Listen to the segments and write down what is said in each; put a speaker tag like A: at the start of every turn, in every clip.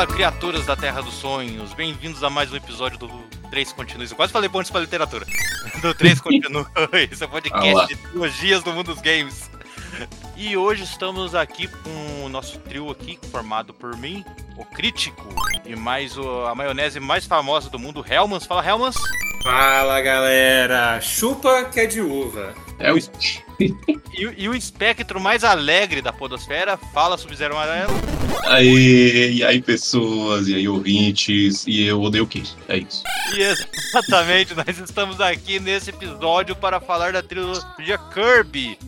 A: Fala, criaturas da Terra dos Sonhos! Bem-vindos a mais um episódio do 3 Continues. Eu quase falei bônus pra literatura. Do 3 Continues, esse podcast
B: Olá.
A: de trilogias do mundo dos games. E hoje estamos aqui com o nosso trio aqui, formado por mim, o Crítico, e mais o- a maionese mais famosa do mundo, Helmans. Fala, Helmans!
C: Fala galera, chupa que é de uva.
B: É o.
A: E, e o espectro mais alegre da podosfera, fala Sub-Zero Amarelo.
B: Aí, e aí, pessoas, e aí, ouvintes, e eu odeio o quê? É isso.
A: E exatamente, nós estamos aqui nesse episódio para falar da trilogia Kirby.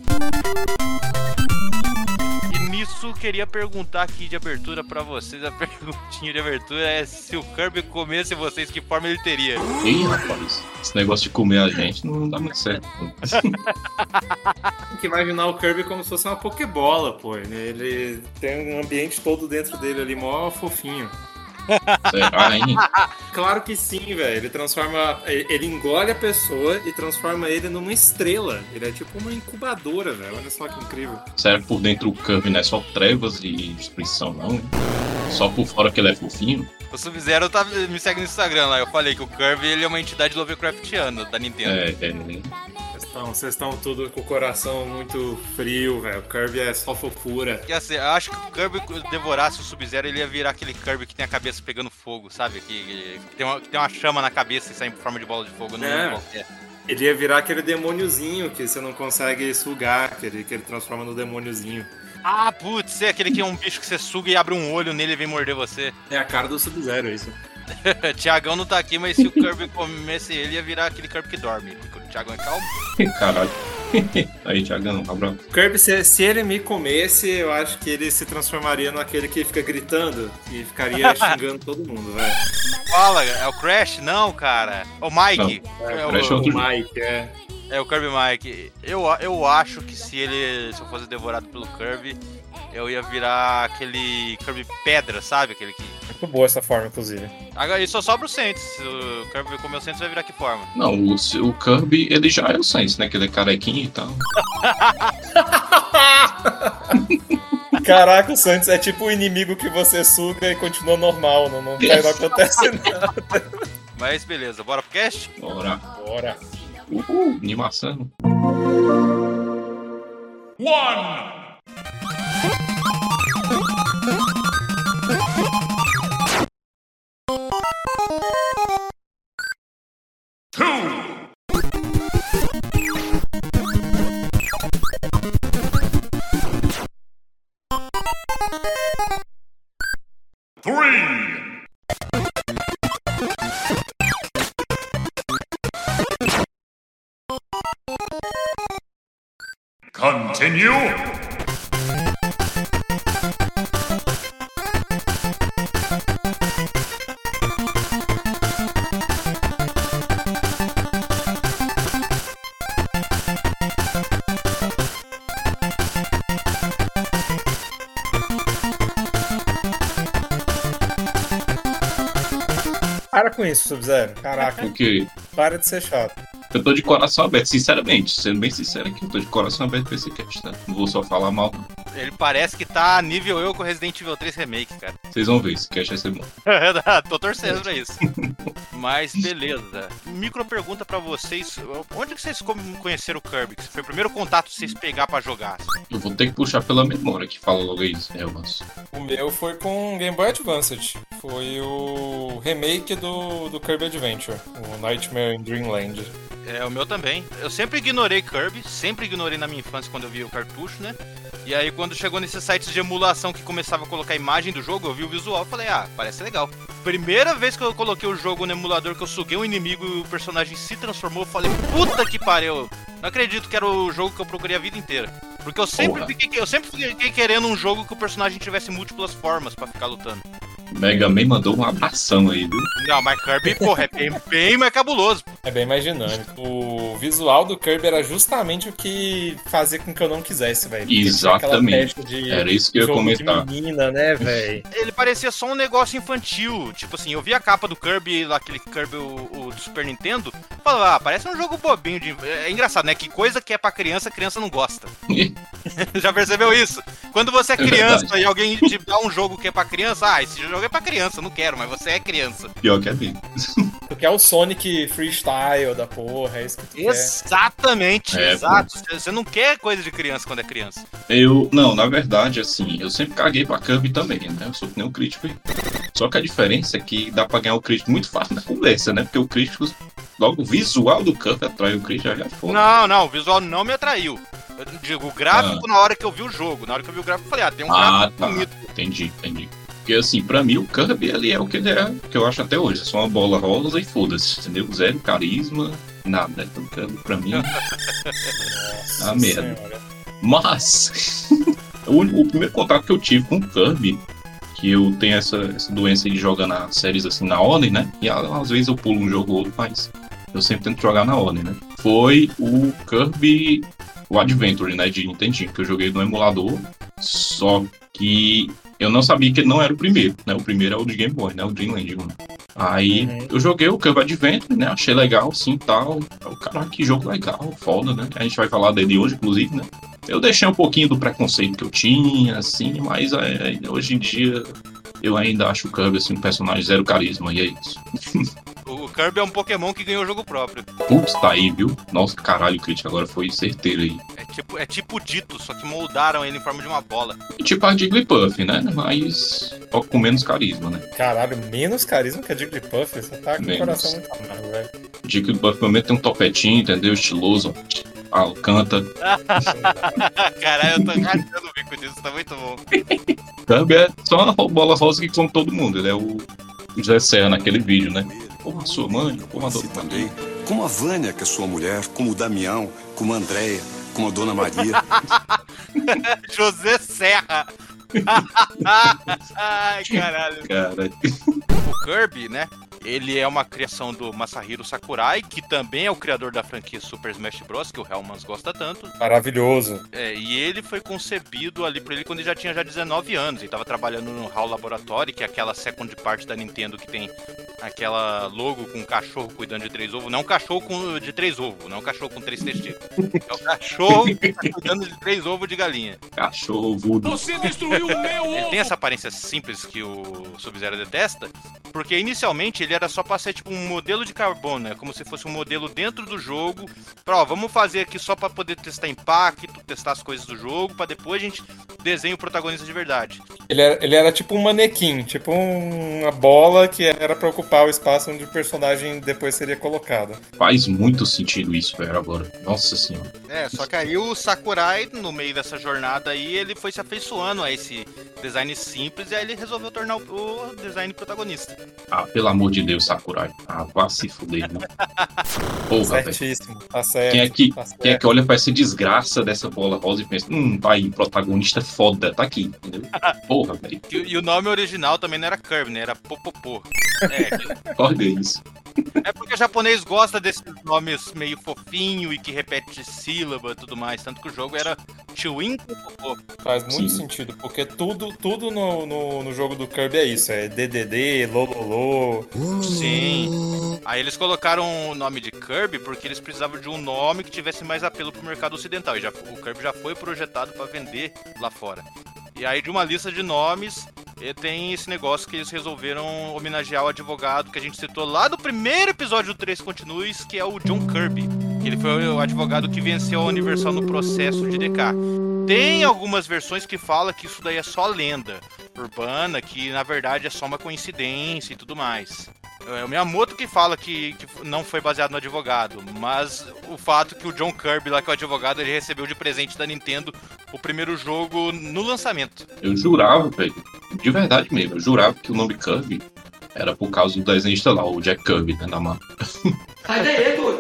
A: Nisso queria perguntar aqui de abertura pra vocês, a perguntinha de abertura é se o Kirby comesse vocês, que forma ele teria?
B: Ih, rapaz, esse negócio de comer a gente não dá muito certo.
C: Tem que imaginar o Kirby como se fosse uma Pokébola, pô. né? Ele tem um ambiente todo dentro dele ali, mó fofinho.
B: Será, hein?
C: Claro que sim, velho. Ele transforma. Ele engole a pessoa e transforma ele numa estrela. Ele é tipo uma incubadora, velho. Olha só que incrível.
B: Será que por dentro o Kirby não é só trevas e destruição, não? hein? Só por fora que ele é fofinho?
A: O Sub-Zero tá, me segue no Instagram lá, eu falei que o Kirby ele é uma entidade Lovecraftiana da Nintendo.
B: É, é.
C: Estão- Vocês estão tudo com o coração muito frio, velho. O Kirby é só fofura.
A: Que assim, eu acho que o Kirby devorasse o Sub-Zero, ele ia virar aquele Kirby que tem a cabeça pegando fogo, sabe? Que, que tem, uma, que tem uma chama na cabeça e sai em forma de bola de fogo, não
C: É.
A: é.
C: Ele ia virar aquele demôniozinho que você não consegue sugar, que ele, que ele transforma no demôniozinho.
A: Ah, putz, é aquele que é um bicho que você suga e abre um olho nele e vem morder você.
C: É a cara do Sub-Zero, isso.
A: Tiagão não tá aqui, mas se o Kirby comesse ele, ia virar aquele Kirby que dorme. Porque o Tiagão é calmo.
B: Caralho. Aí, Thiagão, abraço.
C: Kirby, se, se ele me comesse, eu acho que ele se transformaria naquele que fica gritando e ficaria xingando todo mundo, velho.
A: Fala, é o Crash? Não, cara. O Mike. É,
B: Crash é
A: o,
B: outro
C: O Mike, é.
A: é o Kirby Mike. Eu, eu acho que se ele. Se eu fosse devorado pelo Kirby, eu ia virar aquele Kirby pedra, sabe? Aquele que.
C: Muito boa essa forma, inclusive.
A: Agora, e só sobra o Saints. Se o Kirby comer o Saints, vai virar que forma?
B: Não, o, o Kirby, ele já é o Saints, né? Que ele é carequinho e tal.
C: Caraca, o Santos é tipo o inimigo que você suga e continua normal, não, não, não acontece nada.
A: Mas beleza, bora pro cast?
B: Bora.
C: Bora.
B: Uhul, animação.
D: Continue.
C: Para com isso, Sub-Zero. Caraca,
B: Porque
C: para de ser chato.
B: Eu tô de coração aberto, sinceramente. Sendo bem sincero aqui, eu tô de coração aberto pra esse cast, tá? Não vou só falar mal.
A: Ele parece que tá nível eu com Resident Evil 3 Remake, cara.
B: Vocês vão ver, esse cast vai ser bom.
A: Tô torcendo pra isso. Mas beleza. Micro pergunta pra vocês: onde que vocês conheceram o Kirby? Que foi o primeiro contato que vocês pegar pra jogar?
B: Eu vou ter que puxar pela memória que fala logo isso, né, Elmas?
E: O meu foi com Game Boy Advance. Foi o remake do, do Kirby Adventure, o Nightmare in Dreamland.
A: É, o meu também. Eu sempre ignorei Kirby, sempre ignorei na minha infância quando eu vi o cartucho, né? E aí quando chegou nesses sites de emulação que começava a colocar imagem do jogo, eu vi o visual e falei, ah, parece legal. Primeira vez que eu coloquei o jogo no emulador, que eu suguei um inimigo e o personagem se transformou, eu falei, puta que pariu! Não acredito que era o jogo que eu procurei a vida inteira. Porque eu sempre,
B: Porra.
A: fiquei, eu sempre fiquei querendo um jogo que o personagem tivesse múltiplas formas pra ficar lutando.
B: Mega Man mandou um abração aí, viu?
A: Não, mas Kirby, porra, é bem, bem mais cabuloso.
E: É bem mais dinâmico. O visual do Kirby era justamente o que fazia com que eu não quisesse, velho.
B: Exatamente.
E: De
B: Era isso que eu ia comentar.
E: De menina, né, velho?
A: ele parecia só um negócio infantil. Tipo assim, eu vi a capa do Kirby, lá, aquele Kirby o, o do Super Nintendo, falava, ah, parece um jogo bobinho de. É engraçado, né? Que coisa que é pra criança, a criança não gosta. Já percebeu isso? Quando você é
B: É
A: criança
B: verdade.
A: e alguém te dá um jogo que é pra criança, ah, esse jogo é pra criança, não quero, mas você é criança.
B: Pior que é mesmo.
E: Tu quer o Sonic freestyle da porra, é isso que tu quer.
A: Exatamente,
B: É,
A: exato. Você não quer coisa de criança quando é criança.
B: Eu, não, na verdade, assim, eu sempre caguei pra Kirby também, né? Eu sou que nem um crítico aí. Só que a diferença é que dá pra ganhar o crítico muito fácil na conversa, né? Porque o crítico, logo o visual do Kirby atrai o crítico, já é foda.
A: Não, não, o visual não me atraiu. Eu digo, o gráfico na hora que eu vi o jogo. Na hora que eu vi o gráfico, eu falei, ah, tem um
B: Ah,
A: gráfico
B: tá.
A: bonito.
B: Entendi, entendi. Porque assim, pra mim o Kirby ele é o que ele é, que eu acho até hoje. É só uma bola rosa e foda-se, entendeu? Zero carisma, nada. Então, Kirby, pra mim,
E: Nossa
B: Ah, merda.
E: senhora.
B: Mas o, o primeiro contato que eu tive com o Kirby, que eu tenho essa, essa doença de jogar nas séries assim na ordem, né? E a- às vezes eu pulo um jogo ou outro, mas eu sempre tento jogar na ordem, né? Foi o Kirby, o Adventure, né? De Nintendinho, que eu joguei no emulador. Só que eu não sabia que ele não era o primeiro, né? O primeiro é o de Game Boy, né? O Dreamland 1. Aí
E: Uhum.
B: eu joguei o Kirby Adventure, né? Achei legal, sim, tal. O cara, que jogo legal, foda, né? A gente vai falar dele hoje, inclusive, né? Eu deixei um pouquinho do preconceito que eu tinha, assim, mas é, hoje em dia eu ainda acho o Kirby assim, um personagem zero carisma, e é isso.
A: O Kirby é um Pokémon que ganhou jogo próprio.
B: Putz, tá aí, viu? Nossa, caralho, o crítico agora foi certeiro aí.
A: É tipo, é tipo dito, só que moldaram ele em forma de uma bola.
B: E tipo a Jigglypuff, né? Mas só com menos carisma, né?
E: Caralho, menos carisma que a Jigglypuff. Você tá com o
B: Menos.
E: coração muito amargo, velho.
B: Jigglypuff pelo menos tem um topetinho, entendeu? Estiloso. Ah, canta.
A: Caralho, eu tô rachando o bico disso, tá muito bom.
B: Kirby é só uma bola rosa que come todo mundo. Ele é o o José Serra naquele vídeo, né? Porra, sua mãe, porra,
D: Você
B: dona
D: também, como a Vânia, que é sua mulher, como o Damião, como a Andréia, como a Dona Maria.
A: José Serra. Ai, caralho.
B: Cara,
A: O Kirby, né? Ele é uma criação do Masahiro Sakurai, que também é o criador da franquia Super Smash Bros, que o Hellmans gosta tanto.
E: Maravilhoso.
A: É, e ele foi concebido ali por ele quando ele já tinha já 19 anos. Ele tava trabalhando no HAL Laboratory, que é aquela second parte da Nintendo que tem aquela logo com um cachorro cuidando de três ovos. Não um cachorro com, de três ovos, não um cachorro com três testículos. É o cachorro que tá cuidando de três ovos de galinha.
B: cachorro, voodoo.
A: Ele tem essa aparência simples que o Sub-Zero detesta, porque inicialmente ele era só pra ser tipo um modelo de carbono, né? Como se fosse um modelo dentro do jogo. Pra, ó, vamos fazer aqui só pra poder testar impacto, testar as coisas do jogo, pra depois a gente desenhar o protagonista de verdade.
E: Ele era, ele era tipo um manequim, tipo um- uma bola que era pra ocupar o espaço onde o personagem depois seria colocado.
B: Faz muito sentido isso, velho, agora. Nossa senhora.
A: É, só que aí o Sakurai, no meio dessa jornada aí, ele foi se afeiçoando a esse design simples e aí ele resolveu tornar o, o design protagonista.
B: Ah, pelo amor de Deus, Sakurai. Ah, vá se fuder, né? Porra, velho.
E: Certíssimo, tá certo.
B: Quem é, que,
E: tá certo.
B: quem é que olha pra essa desgraça dessa bola rosa e pensa, hum, tá aí, protagonista foda, tá aqui, entendeu? Porra, velho.
A: E, e o nome original também não era Kirby, né? Era Popopô. É,
B: Olha isso.
A: É porque o japonês gosta desses nomes meio fofinho e que repete sílaba e tudo mais. Tanto que o jogo era Chewin Popopô.
E: Faz muito
B: Sim.
E: sentido, porque tudo, tudo no, no, no jogo do Kirby é isso, é DDD, Lololô.
A: Sim. Aí eles colocaram o nome de Kirby porque eles precisavam de um nome que tivesse mais apelo pro mercado ocidental. E já, o Kirby já foi projetado para vender lá fora. E aí de uma lista de nomes, eh, tem esse negócio que eles resolveram homenagear o advogado que a gente citou lá no primeiro episódio do 3 Continues, que é o John Kirby. Ele foi o advogado que venceu a Universal no processo de DK. Tem algumas versões que fala que isso daí é só lenda urbana, que na verdade é só uma coincidência e tudo mais. É o Miyamoto que fala que, que não foi baseado no advogado, mas o fato que o John Kirby, lá que é o advogado, ele recebeu de presente da Nintendo o primeiro jogo no lançamento.
B: Eu jurava, velho, de verdade mesmo, eu jurava que o nome Kirby era por causa do desenhista lá, o Jack Kirby, né,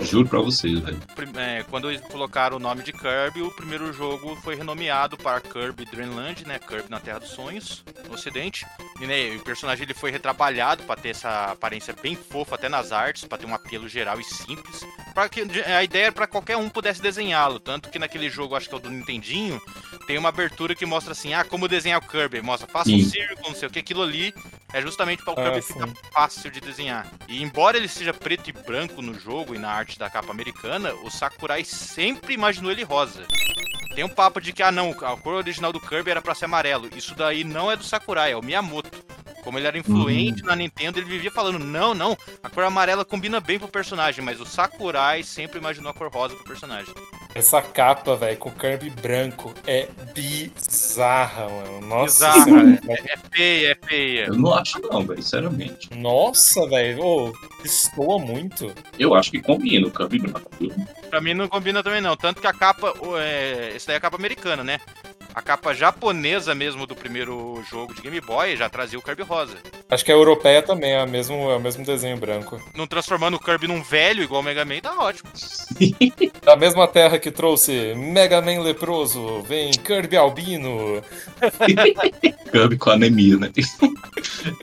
B: Juro pra vocês, velho.
A: É, quando eles colocaram o nome de Kirby, o primeiro jogo foi renomeado para Kirby Dreamland, né? Kirby na Terra dos Sonhos, no Ocidente. E né, o personagem ele foi retrabalhado para ter essa aparência bem fofa até nas artes, para ter um apelo geral e simples. Para que a ideia era para qualquer um pudesse desenhá-lo, tanto que naquele jogo, acho que é o do Nintendinho, tem uma abertura que mostra assim, ah, como desenhar o Kirby, mostra, faça um
B: Sim.
A: círculo, não sei o que, aquilo ali é justamente para o
E: Ah,
A: Kirby
E: sim.
A: ficar fácil de desenhar. E embora ele seja preto e branco no jogo e na arte da capa americana, o Sakurai sempre imaginou ele rosa. Tem um papo de que, ah não, a cor original do Kirby era pra ser amarelo. Isso daí não é do Sakurai, é o Miyamoto. Como ele era influente na Nintendo, ele vivia falando, não, não, a cor amarela combina bem pro personagem, mas o Sakurai sempre imaginou a cor rosa pro personagem.
E: Essa capa, velho, com o Kirby branco é bizarra, mano. Nossa
A: Bizarro,
E: senhora.
A: É feia, é feia.
B: Eu não acho não, velho, sinceramente.
E: Nossa, velho. Ô, destoa muito.
B: Eu acho que combina o Kirby branco. viu?
A: Pra mim não combina também não. Tanto que a capa. É... Essa daí é a capa americana, né? A capa japonesa mesmo do primeiro jogo de Game Boy já trazia o Kirby rosa.
E: Acho que a europeia também é o mesmo, é o mesmo desenho branco.
A: Não transformando o Kirby num velho igual o Mega Man, tá ótimo.
E: Da mesma terra que trouxe Mega Man leproso, vem Kirby albino.
B: Kirby com anemia, né?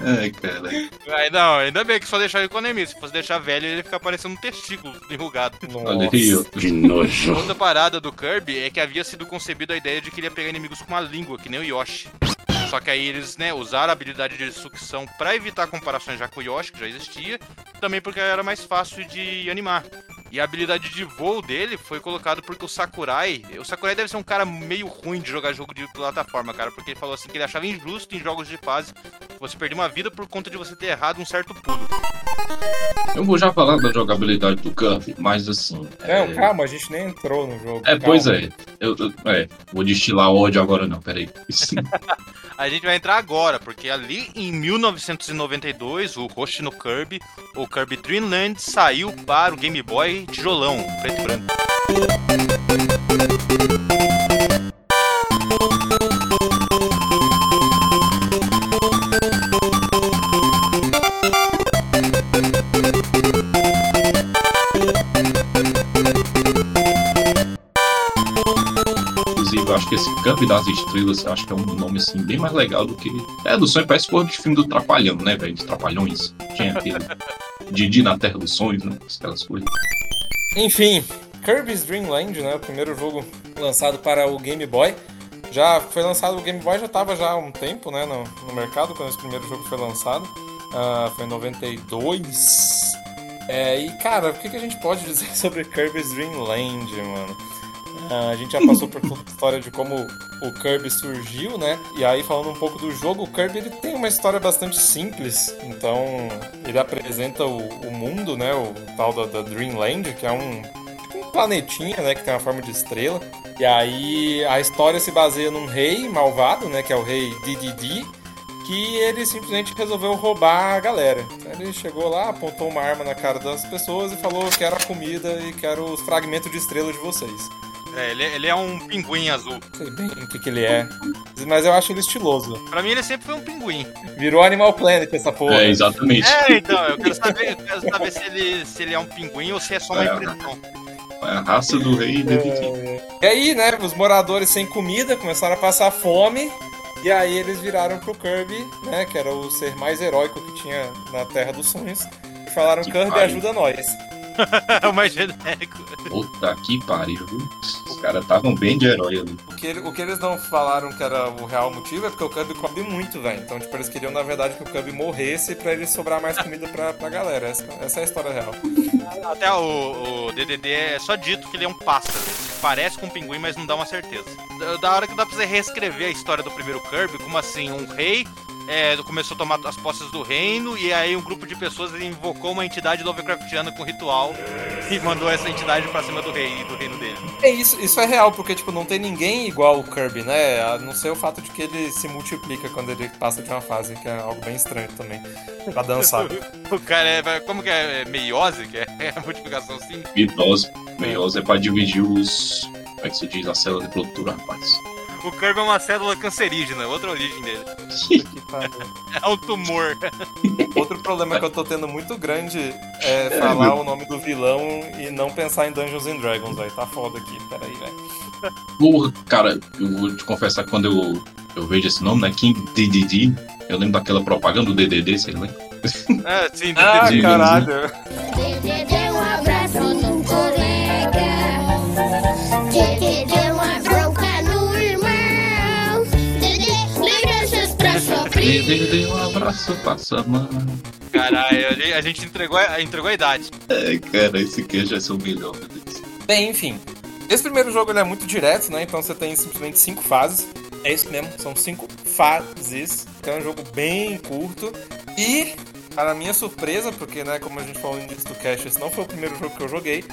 B: Ai, cara.
A: Aí, não, ainda bem que só deixar ele com anemia. Se fosse deixar velho, ele ia ficar parecendo um testículo enrugado.
B: Olha aí, ó.
D: Que nojo.
A: Outra parada do Kirby é que havia sido concebido a ideia de que ele ia pegar inimigos com uma língua, que nem o Yoshi. Só que aí eles, né, usaram a habilidade de sucção pra evitar comparações já com o Yoshi, que já existia, também porque era mais fácil de animar. E a habilidade de voo dele foi colocado porque o Sakurai. O Sakurai deve ser um cara meio ruim de jogar jogo de plataforma, cara. Porque ele falou assim que ele achava injusto em jogos de fase você perder uma vida por conta de você ter errado um certo pulo.
B: Eu vou já falar da jogabilidade do Kirby, mas assim.
E: Não,
B: é-
E: calma, a gente nem entrou no jogo.
B: É,
E: calma.
B: pois é. Eu, eu- é, vou destilar ódio agora não, peraí.
A: A gente vai entrar agora, porque ali em 1992, o Hoshino Kirby, o Kirby Dreamland, saiu para o Game Boy tijolão, preto e branco.
B: Inclusive, eu acho que esse Campo das Estrelas, acho que é um nome assim bem mais legal do que. É, do sonho parece cor de filme do Trapalhão, né, velho? Dos Trapalhões. Tinha aquele. Didi na Terra dos Sonhos, né? Aquelas coisas.
E: Enfim, Kirby's Dream Land, né? O primeiro jogo lançado para o Game Boy. Já foi lançado, o Game Boy já estava já há um tempo, né, no, no mercado, quando esse primeiro jogo foi lançado. Ah, foi em 92. É, e, cara, o que, que a gente pode dizer sobre Kirby's Dream Land, mano? Ah, a gente já passou por toda a história de como o Kirby surgiu, né? E aí, falando um pouco do jogo, o Kirby ele tem uma história bastante simples. Então, ele apresenta o, o mundo, né? O tal da, da Dreamland, que é um, um planetinha, né? Que tem uma forma de estrela. E aí, a história se baseia num rei malvado, né? Que é o rei Dididi. Que ele simplesmente resolveu roubar a galera. Ele chegou lá, apontou uma arma na cara das pessoas e falou: Quero a comida e quero os fragmentos de estrela de vocês.
A: É, ele, ele é um pinguim azul.
E: Não sei bem o que, que ele é. Mas eu acho ele estiloso.
A: Pra mim, ele sempre foi um pinguim.
E: Virou Animal Planet essa porra.
B: É, exatamente.
A: É, então, eu quero saber, eu quero saber se, ele, se ele é um pinguim ou se é só uma
B: É.
A: impressão.
B: É a raça do rei Dididi.
E: E aí, né, os moradores sem comida começaram a passar fome. E aí eles viraram pro Kirby, né, que era o ser mais heróico que tinha na Terra dos Sonhos. E falaram,
B: Que
E: Kirby,
B: pariu.
E: ajuda nós.
A: É o mais genérico.
B: Puta que pariu, viu? Os caras estavam bem de herói ali.
E: O que, ele- o que eles não falaram que era o real motivo é porque o Kirby come muito, velho. Então, tipo, eles queriam, na verdade, que o Kirby morresse pra ele sobrar mais comida pra, pra galera. Essa, essa é a história real.
A: Até o, o DDD é só dito que ele é um pássaro. Parece com um pinguim, mas não dá uma certeza. Da- Da hora que dá pra você reescrever a história do primeiro Kirby, como assim, um rei é, começou a tomar as posses do reino, e aí um grupo de pessoas invocou uma entidade Lovecraftiana com ritual e mandou essa entidade pra cima do rei e do reino dele.
E: É isso, isso é real, porque tipo, não tem ninguém igual o Kirby, né? A não ser o fato de que ele se multiplica quando ele passa de uma fase, que é algo bem estranho também. Pra dançar.
A: O cara é. Como que é? é meiose? Que é a multiplicação assim?
B: Meiose. Meiose é pra dividir os. Como é que se diz? A célula de produtora, rapaz.
A: O Kirby é uma célula cancerígena, outra origem dele. É um tumor.
E: Outro problema que eu tô tendo muito grande é falar o nome do vilão e não pensar em Dungeons and Dragons, velho. Tá foda aqui, peraí, velho.
B: Porra, cara, eu vou te confessar que quando eu, eu vejo esse nome, né? King DDD, eu lembro daquela propaganda do DDD, você lembra?
A: É, sim,
E: Ah,
A: DDD.
E: caralho.
F: Te deu um abraço num colega. Sofrer.
B: DDD, um abraço, passa a mão.
A: Caralho, a gente- entregou a, entregou a idade.
B: É, cara, esse aqui já é o melhor, meu Deus.
E: Bem, enfim. Esse primeiro jogo ele é muito direto, né? Então você tem simplesmente cinco fases. É isso mesmo, são cinco fases. Então é um jogo bem curto. E, para minha surpresa, porque, né, como a gente falou no início do cast, esse não foi o primeiro jogo que eu joguei.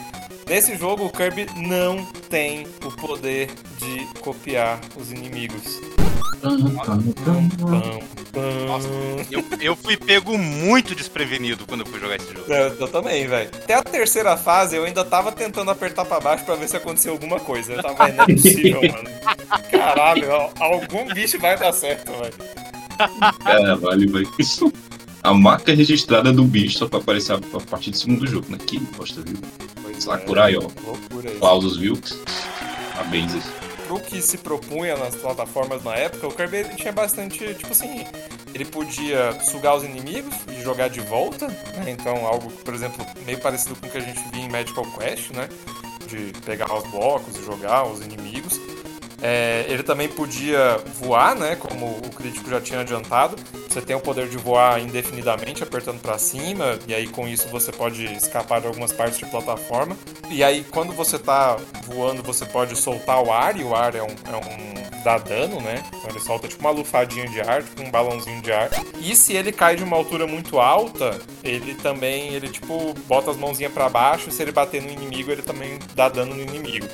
E: Nesse jogo, o Kirby não tem o poder de copiar os inimigos.
A: Nossa, eu, eu fui pego muito desprevenido quando eu fui jogar esse jogo.
E: Eu, eu também, velho. Até a terceira fase eu ainda tava tentando apertar pra baixo pra ver se aconteceu alguma coisa. Eu tava, "Véi, não é possível, mano. Caralho, al- algum bicho vai dar certo, velho.
B: Caralho, velho. A marca registrada do bicho só pra aparecer a a partir do segundo jogo, né? Que bosta, viu? Sakurai, ó.
E: Loucura aí.
B: Aplausos, viu? Parabéns aí.
E: Pro que se propunha nas plataformas na época, o Kirby tinha bastante, tipo assim, ele podia sugar os inimigos e jogar de volta, né? Então algo, por exemplo, meio parecido com o que a gente via em Magical Quest, né? De pegar os blocos e jogar os inimigos. É, ele também podia voar, né? Como o crítico já tinha adiantado. Você tem o poder de voar indefinidamente, apertando pra cima, e aí com isso você pode escapar de algumas partes de plataforma. E aí quando você tá voando, você pode soltar o ar, e o ar é um, é um dá dano, né? Então ele solta tipo uma lufadinha de ar, tipo um balãozinho de ar. E se ele cai de uma altura muito alta, ele também, ele tipo bota as mãozinhas pra baixo, e se ele bater no inimigo, ele também dá dano no inimigo.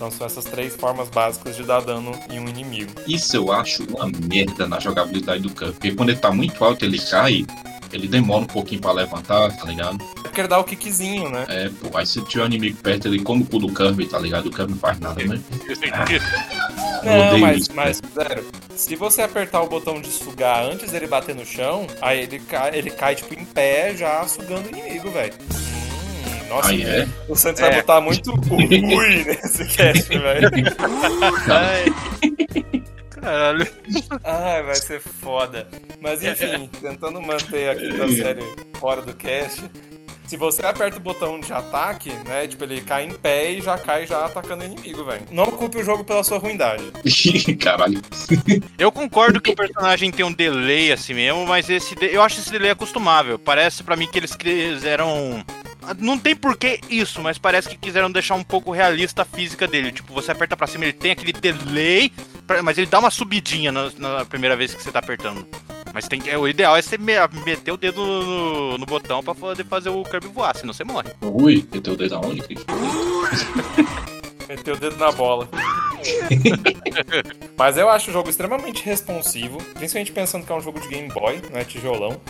E: Então são essas três formas básicas de dar dano em um inimigo.
B: Isso eu acho uma merda na jogabilidade do Kirby. Porque quando ele tá muito alto, ele cai, ele demora um pouquinho pra levantar, tá ligado?
E: É porque ele dá o kickzinho, né?
B: É, pô, aí se tiver um inimigo perto, ele come o cu do Kirby, tá ligado? O Kirby não faz nada, né? Eu
E: Não, mas,
B: isso,
E: mas, sério, se você apertar o botão de sugar antes dele bater no chão, aí ele cai, ele cai tipo, em pé já sugando o inimigo, velho. Nossa,
B: é.
E: o Santos vai botar muito ui nesse cast, velho.
A: Ai. Caralho.
E: Ai, vai ser foda. Mas enfim, tentando manter aqui a série fora do cast. Se você aperta o botão de ataque, né? Tipo, ele cai em pé e já cai já atacando o inimigo, velho. Não culpe o jogo pela sua ruindade.
B: Caralho.
A: Eu concordo que o personagem tem um delay assim mesmo, mas esse de- eu acho esse delay acostumável. Parece pra mim que eles quiseram. Não tem porquê isso, mas parece que quiseram deixar um pouco realista a física dele. Tipo, você aperta pra cima, ele tem aquele delay, pra- mas ele dá uma subidinha na, na primeira vez que você tá apertando. Mas tem que, o ideal é você me- meter o dedo no, no botão pra poder fazer o Kirby voar, senão você morre.
B: Ui, meteu o dedo aonde?
E: Meteu o dedo na bola. Mas eu acho o jogo extremamente responsivo, principalmente pensando que é um jogo de Game Boy, não é tijolão.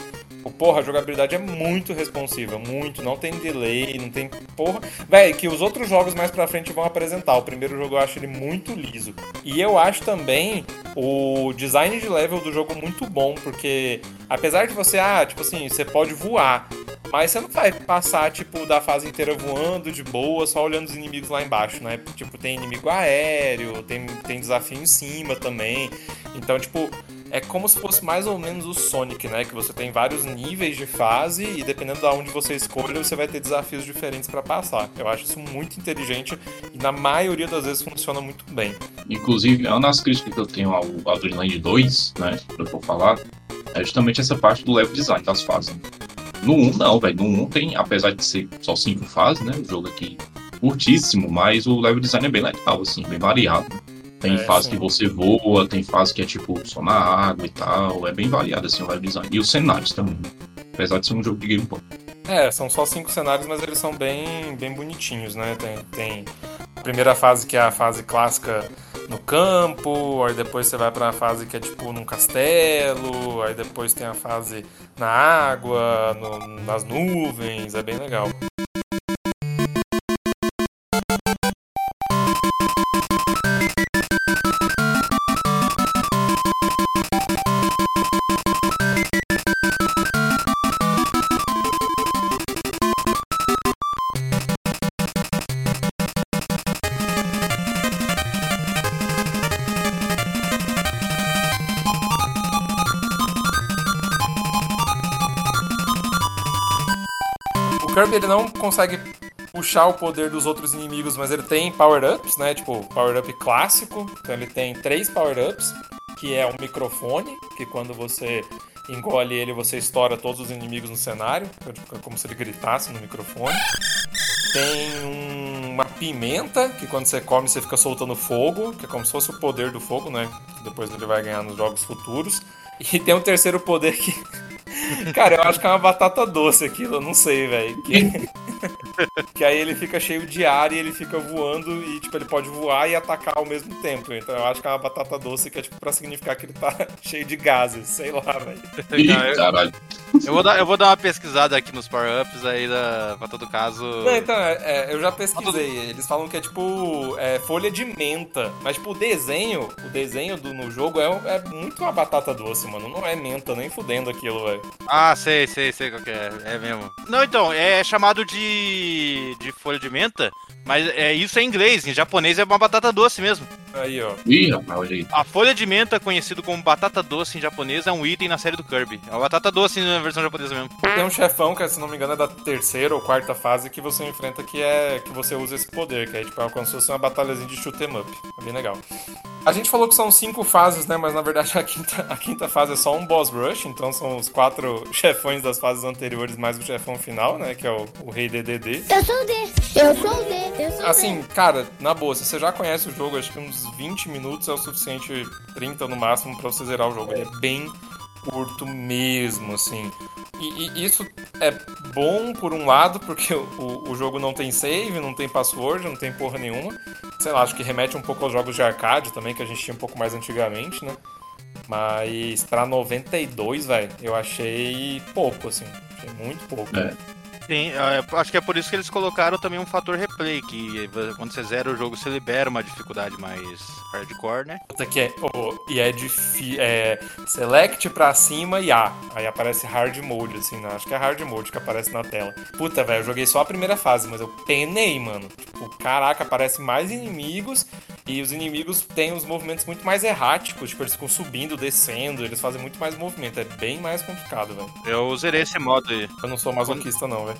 E: Pô, Porra, a jogabilidade é muito responsiva, muito, não tem delay, não tem porra. Véi, que os outros jogos mais pra frente vão apresentar. O primeiro jogo eu acho ele muito liso. E eu acho também o design de level do jogo muito bom, porque apesar de você, ah, tipo assim, você pode voar, mas você não vai passar, tipo, da fase inteira voando de boa, só olhando os inimigos lá embaixo, né? Tipo, tem inimigo aéreo, tem, tem desafio em cima também. Então, tipo, é como se fosse mais ou menos o Sonic, né? Que você tem vários níveis de fase e dependendo da onde você escolha, você vai ter desafios diferentes pra passar. Eu acho isso muito inteligente e na maioria das vezes funciona muito bem.
B: Inclusive, uma das críticas que eu tenho ao, Dreamland 2, né? Que eu vou falar, é justamente essa parte do level design das fases. No 1, não, velho. No 1 tem, apesar de ser só cinco fases, né? O jogo aqui curtíssimo, mas o level design é bem legal, assim, bem variado. Tem
E: É,
B: fase
E: sim.
B: que você voa, tem fase que é tipo só na água e tal. É bem variado, assim, o level design. E os cenários também. né? Apesar de ser um jogo de Game Boy.
E: É, são só cinco cenários, mas eles são bem, bem bonitinhos, né? Tem, tem a primeira fase que é a fase clássica no campo, aí depois você vai pra fase que é tipo num castelo, aí depois tem a fase na água, no- nas nuvens, é bem legal. Ele não consegue puxar o poder dos outros inimigos, mas ele tem power-ups, né? Tipo, power-up clássico. Então ele tem três power-ups, que é um microfone, que quando você engole ele, você estoura todos os inimigos no cenário. É como se ele gritasse no microfone. Tem um- uma pimenta, que quando você come você fica soltando fogo, que é como se fosse o poder do fogo, né? Que depois ele vai ganhar nos jogos futuros. E tem um terceiro poder que. Cara, eu acho que é uma batata doce aquilo, eu não sei, velho. Que... que aí ele fica cheio de ar e ele fica voando e, tipo, ele pode voar e atacar ao mesmo tempo. Então eu acho que é uma batata doce que é, tipo, pra significar que ele tá cheio de gases, sei lá, velho.
B: Caralho.
A: Eu vou, dar, eu vou dar uma pesquisada aqui nos power-ups aí, da, pra todo caso.
E: Não, então, é, é, eu já pesquisei. Eles falam que é tipo é, folha de menta. Mas, tipo, o desenho, o desenho do, no jogo é, é muito uma batata doce, mano. Não é menta, nem fudendo aquilo, velho.
A: Ah, sei, sei, sei qual que é. É mesmo. Não, então, é chamado de. de folha de menta, mas é isso é em inglês. Em japonês é uma batata doce mesmo.
E: Aí, ó.
B: Ih, rapaz, olha aí.
A: A folha de menta, conhecido como batata doce em japonês, é um item na série do Kirby. É uma batata doce na versão japonesa mesmo.
E: Tem um chefão, que se não me engano é da terceira ou quarta fase que você enfrenta que é que você usa esse poder, que é tipo é como se fosse uma batalhazinha de shoot 'em up. É bem legal. A gente falou que são cinco fases, né? Mas na verdade a quinta, a quinta fase é só um boss rush, então são os quatro chefões das fases anteriores mais o chefão final, né? Que é o, o rei DDD.
F: Eu sou desse, eu sou desse, eu sou
E: Assim, cara, na boa, se você já conhece o jogo, acho que uns 20 minutos é o suficiente, 30 no máximo, pra você zerar o jogo. Ele é bem curto mesmo, assim. E, e isso é bom por um lado, porque o, o- jogo não tem save, não tem password, não tem porra nenhuma. Sei lá, acho que remete um pouco aos jogos de arcade também, que a gente tinha um pouco mais antigamente, né? Mas pra 92, velho, eu achei pouco, assim. Achei muito pouco.
B: É.
A: Sim, é, acho que é por isso que eles colocaram também um fator replay, que quando você zera o jogo, você libera uma dificuldade mais hardcore, né?
E: Puta que é. oh, e é difícil. É, select pra cima e A. Aí aparece hard mode, assim, né? Acho que é hard mode que aparece na tela. Puta, velho, eu joguei só a primeira fase, mas eu penei, mano. Tipo, caraca, aparece mais inimigos. E os inimigos têm os movimentos muito mais erráticos. Tipo, eles ficam subindo, descendo. Eles fazem muito mais movimento. É bem mais complicado, velho.
A: Eu zerei esse modo aí.
E: Eu não sou masoquista, não, velho.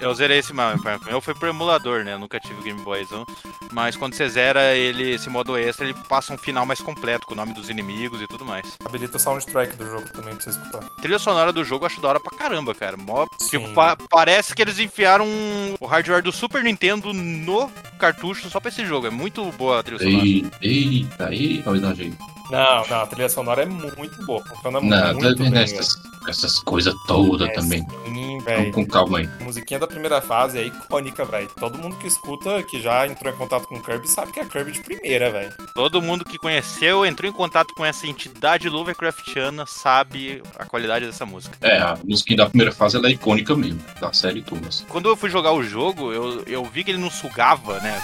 A: Eu zerei esse modo. Eu fui pro emulador, né? Eu nunca tive o Game Boyzão. Mas quando você zera ele, esse modo extra, ele passa um final mais completo, com o nome dos inimigos e tudo mais.
E: Habilita o soundtrack do jogo também pra você escutar.
A: A trilha sonora do jogo eu acho da hora pra caramba, cara. Mó, tipo, pa- parece que eles enfiaram o hardware do Super Nintendo no cartucho só pra esse jogo. É muito boa a trilha sonora.
B: Ei, eita, aí, olha o exagero.
E: Não, não, a trilha sonora é muito boa. Funciona
B: Não, tá
E: muito bem,
B: essas, essas coisas todas
E: É,
B: também.
E: Sim, velho.
B: com calma aí.
E: Musiquinha da primeira fase é icônica, velho. Todo mundo que escuta, que já entrou em contato com o Kirby, sabe que é Kirby de primeira, velho.
A: Todo mundo que conheceu, entrou em contato com essa entidade Lovecraftiana, sabe a qualidade dessa música.
B: É, a música da primeira fase ela é icônica mesmo, da série assim.
A: Quando eu fui jogar o jogo, eu, eu vi que ele não sugava, né?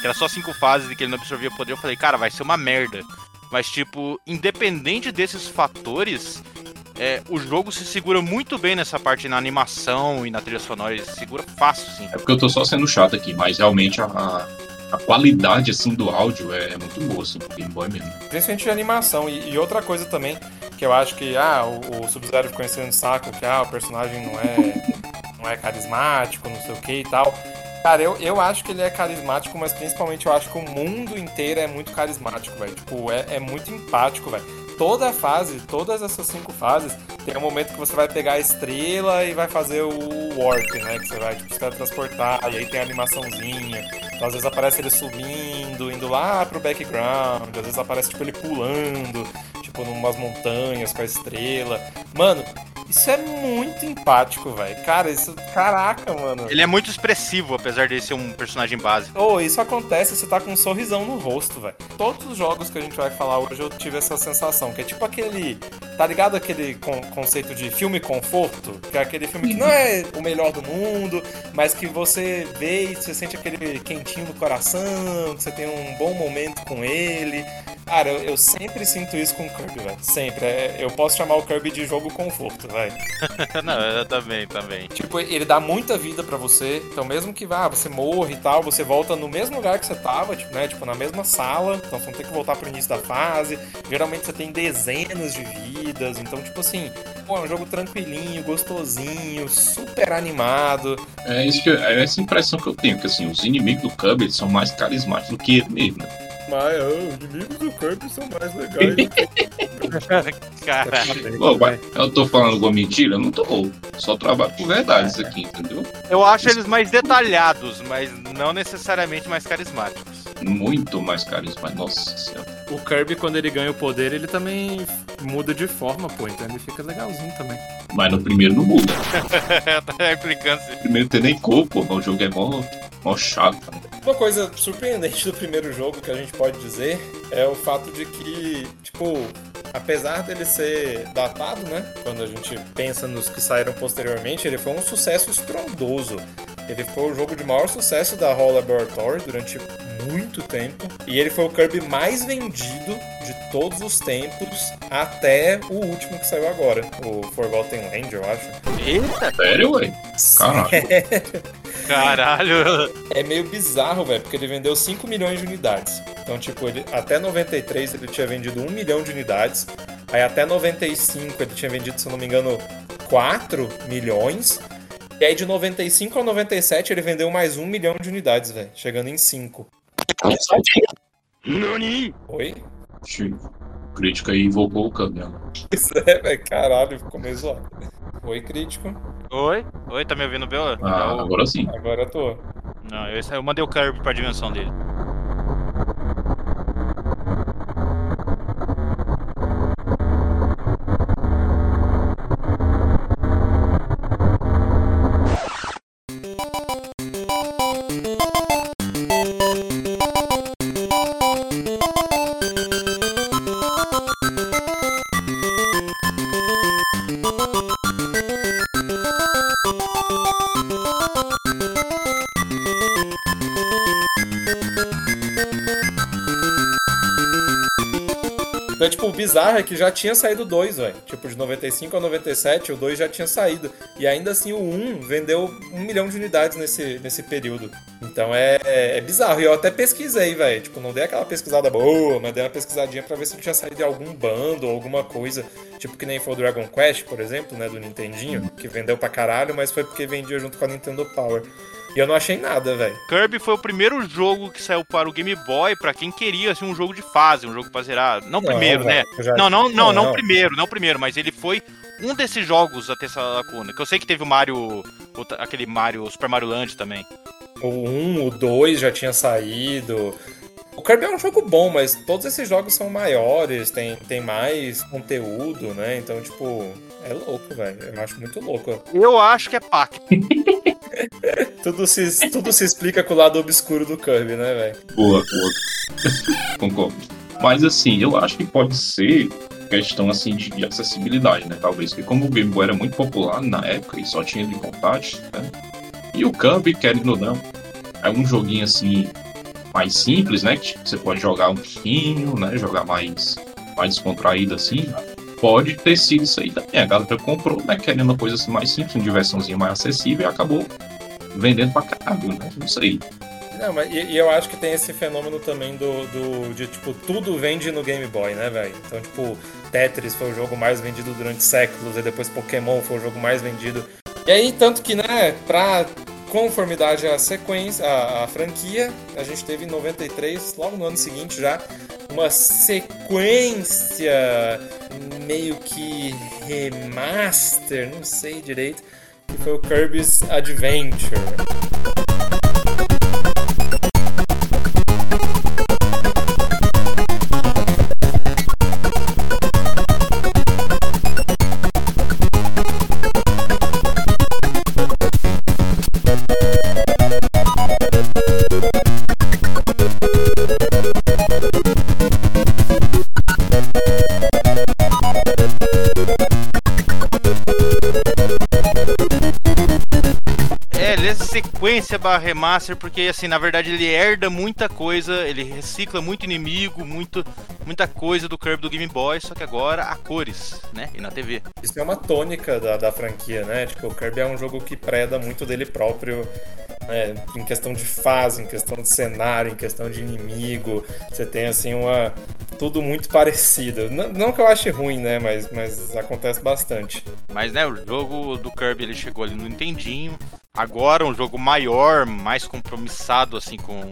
A: que era só cinco fases e que ele não absorvia poder. Eu falei, cara, vai ser uma merda. Mas, tipo, independente desses fatores, é, o jogo se segura muito bem nessa parte na animação e na trilha sonora. Ele se segura fácil, sim.
B: É porque eu tô só sendo chato aqui, mas realmente a, a, a qualidade assim do áudio é muito boa, assim, pro Game Boy mesmo.
E: Principalmente de animação. E, e outra coisa também, que eu acho que, ah, o, o Sub-Zero ficou enchendo o saco, que, ah, o personagem não é, não é carismático, não sei o que e tal. Cara, eu, eu acho que ele é carismático, mas principalmente eu acho que o mundo inteiro é muito carismático, velho. Tipo, é, é muito empático, velho. Toda fase, todas essas cinco fases, tem um momento que você vai pegar a estrela e vai fazer o warp, né? Que você vai, tipo, se teletransportar, e aí tem a animaçãozinha. Então, às vezes aparece ele subindo, indo lá pro background, às vezes aparece, tipo, ele pulando, tipo, numas montanhas com a estrela. Mano, isso é muito empático, velho. Cara, isso. Caraca, mano.
A: Ele é muito expressivo, apesar de ser um personagem básico.
E: Oh, isso acontece, você tá com um sorrisão no rosto, velho. Todos os jogos que a gente vai falar hoje eu tive essa sensação, que é tipo aquele. Tá ligado aquele con- conceito de filme conforto? Que é aquele filme que não é o melhor do mundo, mas que você vê e você sente aquele quentinho no coração, que você tem um bom momento com ele. Cara, eu, eu sempre sinto isso com o Kirby, velho. Sempre. É, eu posso chamar o Kirby de jogo conforto, velho.
A: não, eu também, também.
E: Tipo, ele dá muita vida pra você. Então, mesmo que vá, você morra e tal, você volta no mesmo lugar que você tava, tipo, né? Tipo, na mesma sala. Então, você não tem que voltar pro início da fase. Geralmente você tem dezenas de vidas. Então, tipo assim, pô, é um jogo tranquilinho, gostosinho, super animado.
B: É, isso que, eu- é essa impressão que eu tenho, que assim, os inimigos do Kirby eles são mais carismáticos do que ele mesmo. né?
E: Mas oh, os inimigos do Kirby são mais legais.
A: Caralho.
B: Ô, eu tô falando alguma mentira? Eu não tô. Só trabalho com verdades aqui, entendeu?
A: Eu acho eles mais detalhados, mas não necessariamente mais carismáticos.
B: Muito mais carismático. Nossa senhora.
E: o Kirby, quando ele ganha o poder, ele também muda de forma, pô. Então ele fica legalzinho também.
B: Mas no primeiro não muda.
A: tá implicando
B: No primeiro tem nem cor, pô. O jogo é mó, mó chato. cara.
E: Uma coisa surpreendente do primeiro jogo que a gente pode dizer é o fato de que, tipo, apesar dele ser datado, né? Quando a gente pensa nos que saíram posteriormente, ele foi um sucesso estrondoso. Ele foi o jogo de maior sucesso da Hall Laboratory durante muito tempo. E ele foi o Kirby mais vendido de todos os tempos até o último que saiu agora, o Forgotten Land, eu acho.
A: Eita,
B: Sério, ué? Caralho.
A: caralho.
E: É meio bizarro, velho, porque ele vendeu 5 milhões de unidades. Então, tipo, ele, até 93 ele tinha vendido 1 milhão de unidades. Aí até 95 ele tinha vendido, se eu não me engano, 4 milhões. E aí de 95 a 97 ele vendeu mais 1 milhão de unidades, velho. Chegando em 5. Oi?
B: Chico. Crítica aí invocou o caminhão.
E: Pois é, velho. Caralho, ficou meio zoado. Oi, crítico.
A: Oi? Oi, tá me ouvindo, Bela?
B: Ah,
A: Não,
B: agora sim.
E: Agora eu tô.
A: Não, eu, eu mandei o Kirby pra dimensão dele.
E: Bizarro é que já tinha saído dois, velho. Tipo, de 95 a 97, o 2 já tinha saído. E ainda assim, o 1 vendeu um milhão de unidades nesse, nesse período. Então é, é bizarro. E eu até pesquisei, velho. Tipo, não dei aquela pesquisada boa, mas dei uma pesquisadinha pra ver se tinha saído de algum bando ou alguma coisa. Tipo, que nem foi o Dragon Quest, por exemplo, né, do Nintendinho, que vendeu pra caralho, mas foi porque vendia junto com a Nintendo Power. E eu não achei nada, velho.
A: Kirby foi o primeiro jogo que saiu para o Game Boy pra quem queria assim, um jogo de fase, um jogo pra zerar. Não, primeiro, né?
E: já-
A: Não, não, não, não,
E: Não.
A: primeiro, não primeiro, mas ele foi um desses jogos a ter essa lacuna. Que eu sei que teve o Mario, aquele Mario, Super Mario Land também.
E: O 1, o 2 já tinha saído. O Kirby é um jogo bom, mas todos esses jogos são maiores, tem, tem mais conteúdo, né? Então, tipo, é louco, velho. Eu acho muito louco.
A: Eu acho que é pack.
E: Tudo se, tudo se explica com o lado obscuro do Kirby, né, velho?
B: Boa, boa. Concordo. Mas assim, eu acho que pode ser questão assim de, de acessibilidade, né? Talvez. Porque como o Game Boy era muito popular na época e só tinha de vontade, né? E o Kirby, querendo ou não, é um joguinho assim mais simples, né? Que você pode jogar um pouquinho, né? Jogar mais, mais descontraído assim. Pode ter sido isso aí também. A galera comprou, né? Querendo uma coisa assim mais simples, uma diversãozinha mais acessível e acabou vendendo pra caralho, né? Não sei.
E: Não, mas e, e eu acho que tem esse fenômeno também do, do de tipo tudo vende no Game Boy, né, velho? Então, tipo, Tetris foi o jogo mais vendido durante séculos e depois Pokémon foi o jogo mais vendido. E aí, tanto que, né, pra conformidade à sequência, à, à franquia, a gente teve em 93, logo no ano seguinte já, uma sequência meio que remaster, não sei direito, que foi o Kirby's Adventure.
A: Barra remaster, porque assim, na verdade ele herda muita coisa, ele recicla muito inimigo, muito, muita coisa do Kirby do Game Boy, só que agora a cores, né? E na TV.
E: Isso é uma tônica da, da franquia, né? Tipo, o Kirby é um jogo que preda muito dele próprio né? em questão de fase, em questão de cenário, em questão de inimigo. Você tem, assim, uma... Tudo muito parecido. Não, não que eu ache ruim, né? Mas, mas acontece bastante.
A: Mas né, o jogo do Kirby ele chegou ali no Nintendinho. Agora um jogo maior, mais compromissado assim com,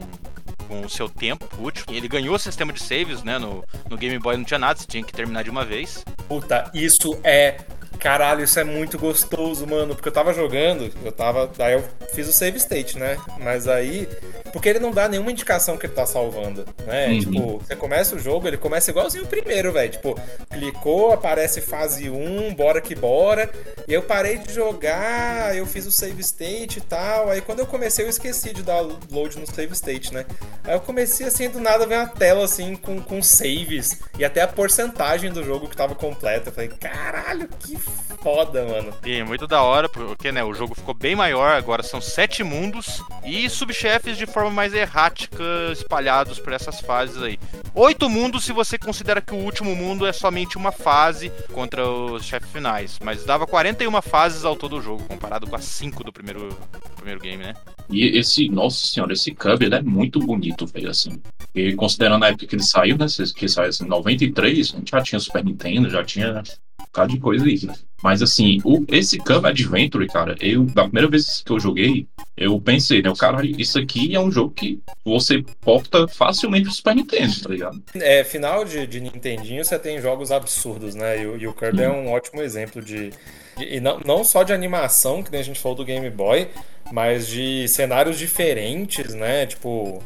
A: com o seu tempo útil. Ele ganhou o sistema de saves, né? No, no Game Boy não tinha nada, você tinha que terminar de uma vez.
E: Puta, isso é. Caralho, isso é muito gostoso, mano. Porque eu tava jogando, eu tava. Daí eu fiz o save state, né? Mas aí. Porque ele não dá nenhuma indicação que ele tá salvando, né?
B: Uhum.
E: Tipo, você começa o jogo, ele começa igualzinho o primeiro, velho. Tipo, clicou, aparece fase 1, bora que bora. E eu parei de jogar, eu fiz o save state e tal. Aí quando eu comecei, eu esqueci de dar load no save state, né? Aí eu comecei assim, do nada, ver uma tela assim com, com saves e até a porcentagem do jogo que tava completa. Eu falei, caralho, que foda, mano.
A: E muito da hora, porque né, o jogo ficou bem maior, agora são sete mundos e subchefes de forma mais errática espalhados por essas fases aí. Oito mundos se você considera que o último mundo é somente uma fase contra os chefes finais, mas dava 41 fases ao todo o jogo, comparado com as 5 do primeiro, primeiro game, né?
B: E esse, nossa senhora, esse Cub ele é muito bonito, velho, assim. E considerando a época que ele saiu, né? Que saiu assim, em 93, a gente já tinha Super Nintendo, já tinha bocado de coisa aí. Mas assim, o, esse Cub Adventure, cara, eu, da primeira vez que eu joguei, eu pensei, né? O cara, isso aqui é um jogo que você porta facilmente pro Super Nintendo, tá ligado?
E: É, final de, de Nintendinho você tem jogos absurdos, né? E, o- e o Kirby é um ótimo exemplo de. de- e não, não só de animação, que nem a gente falou do Game Boy, mas de cenários diferentes, né? Tipo.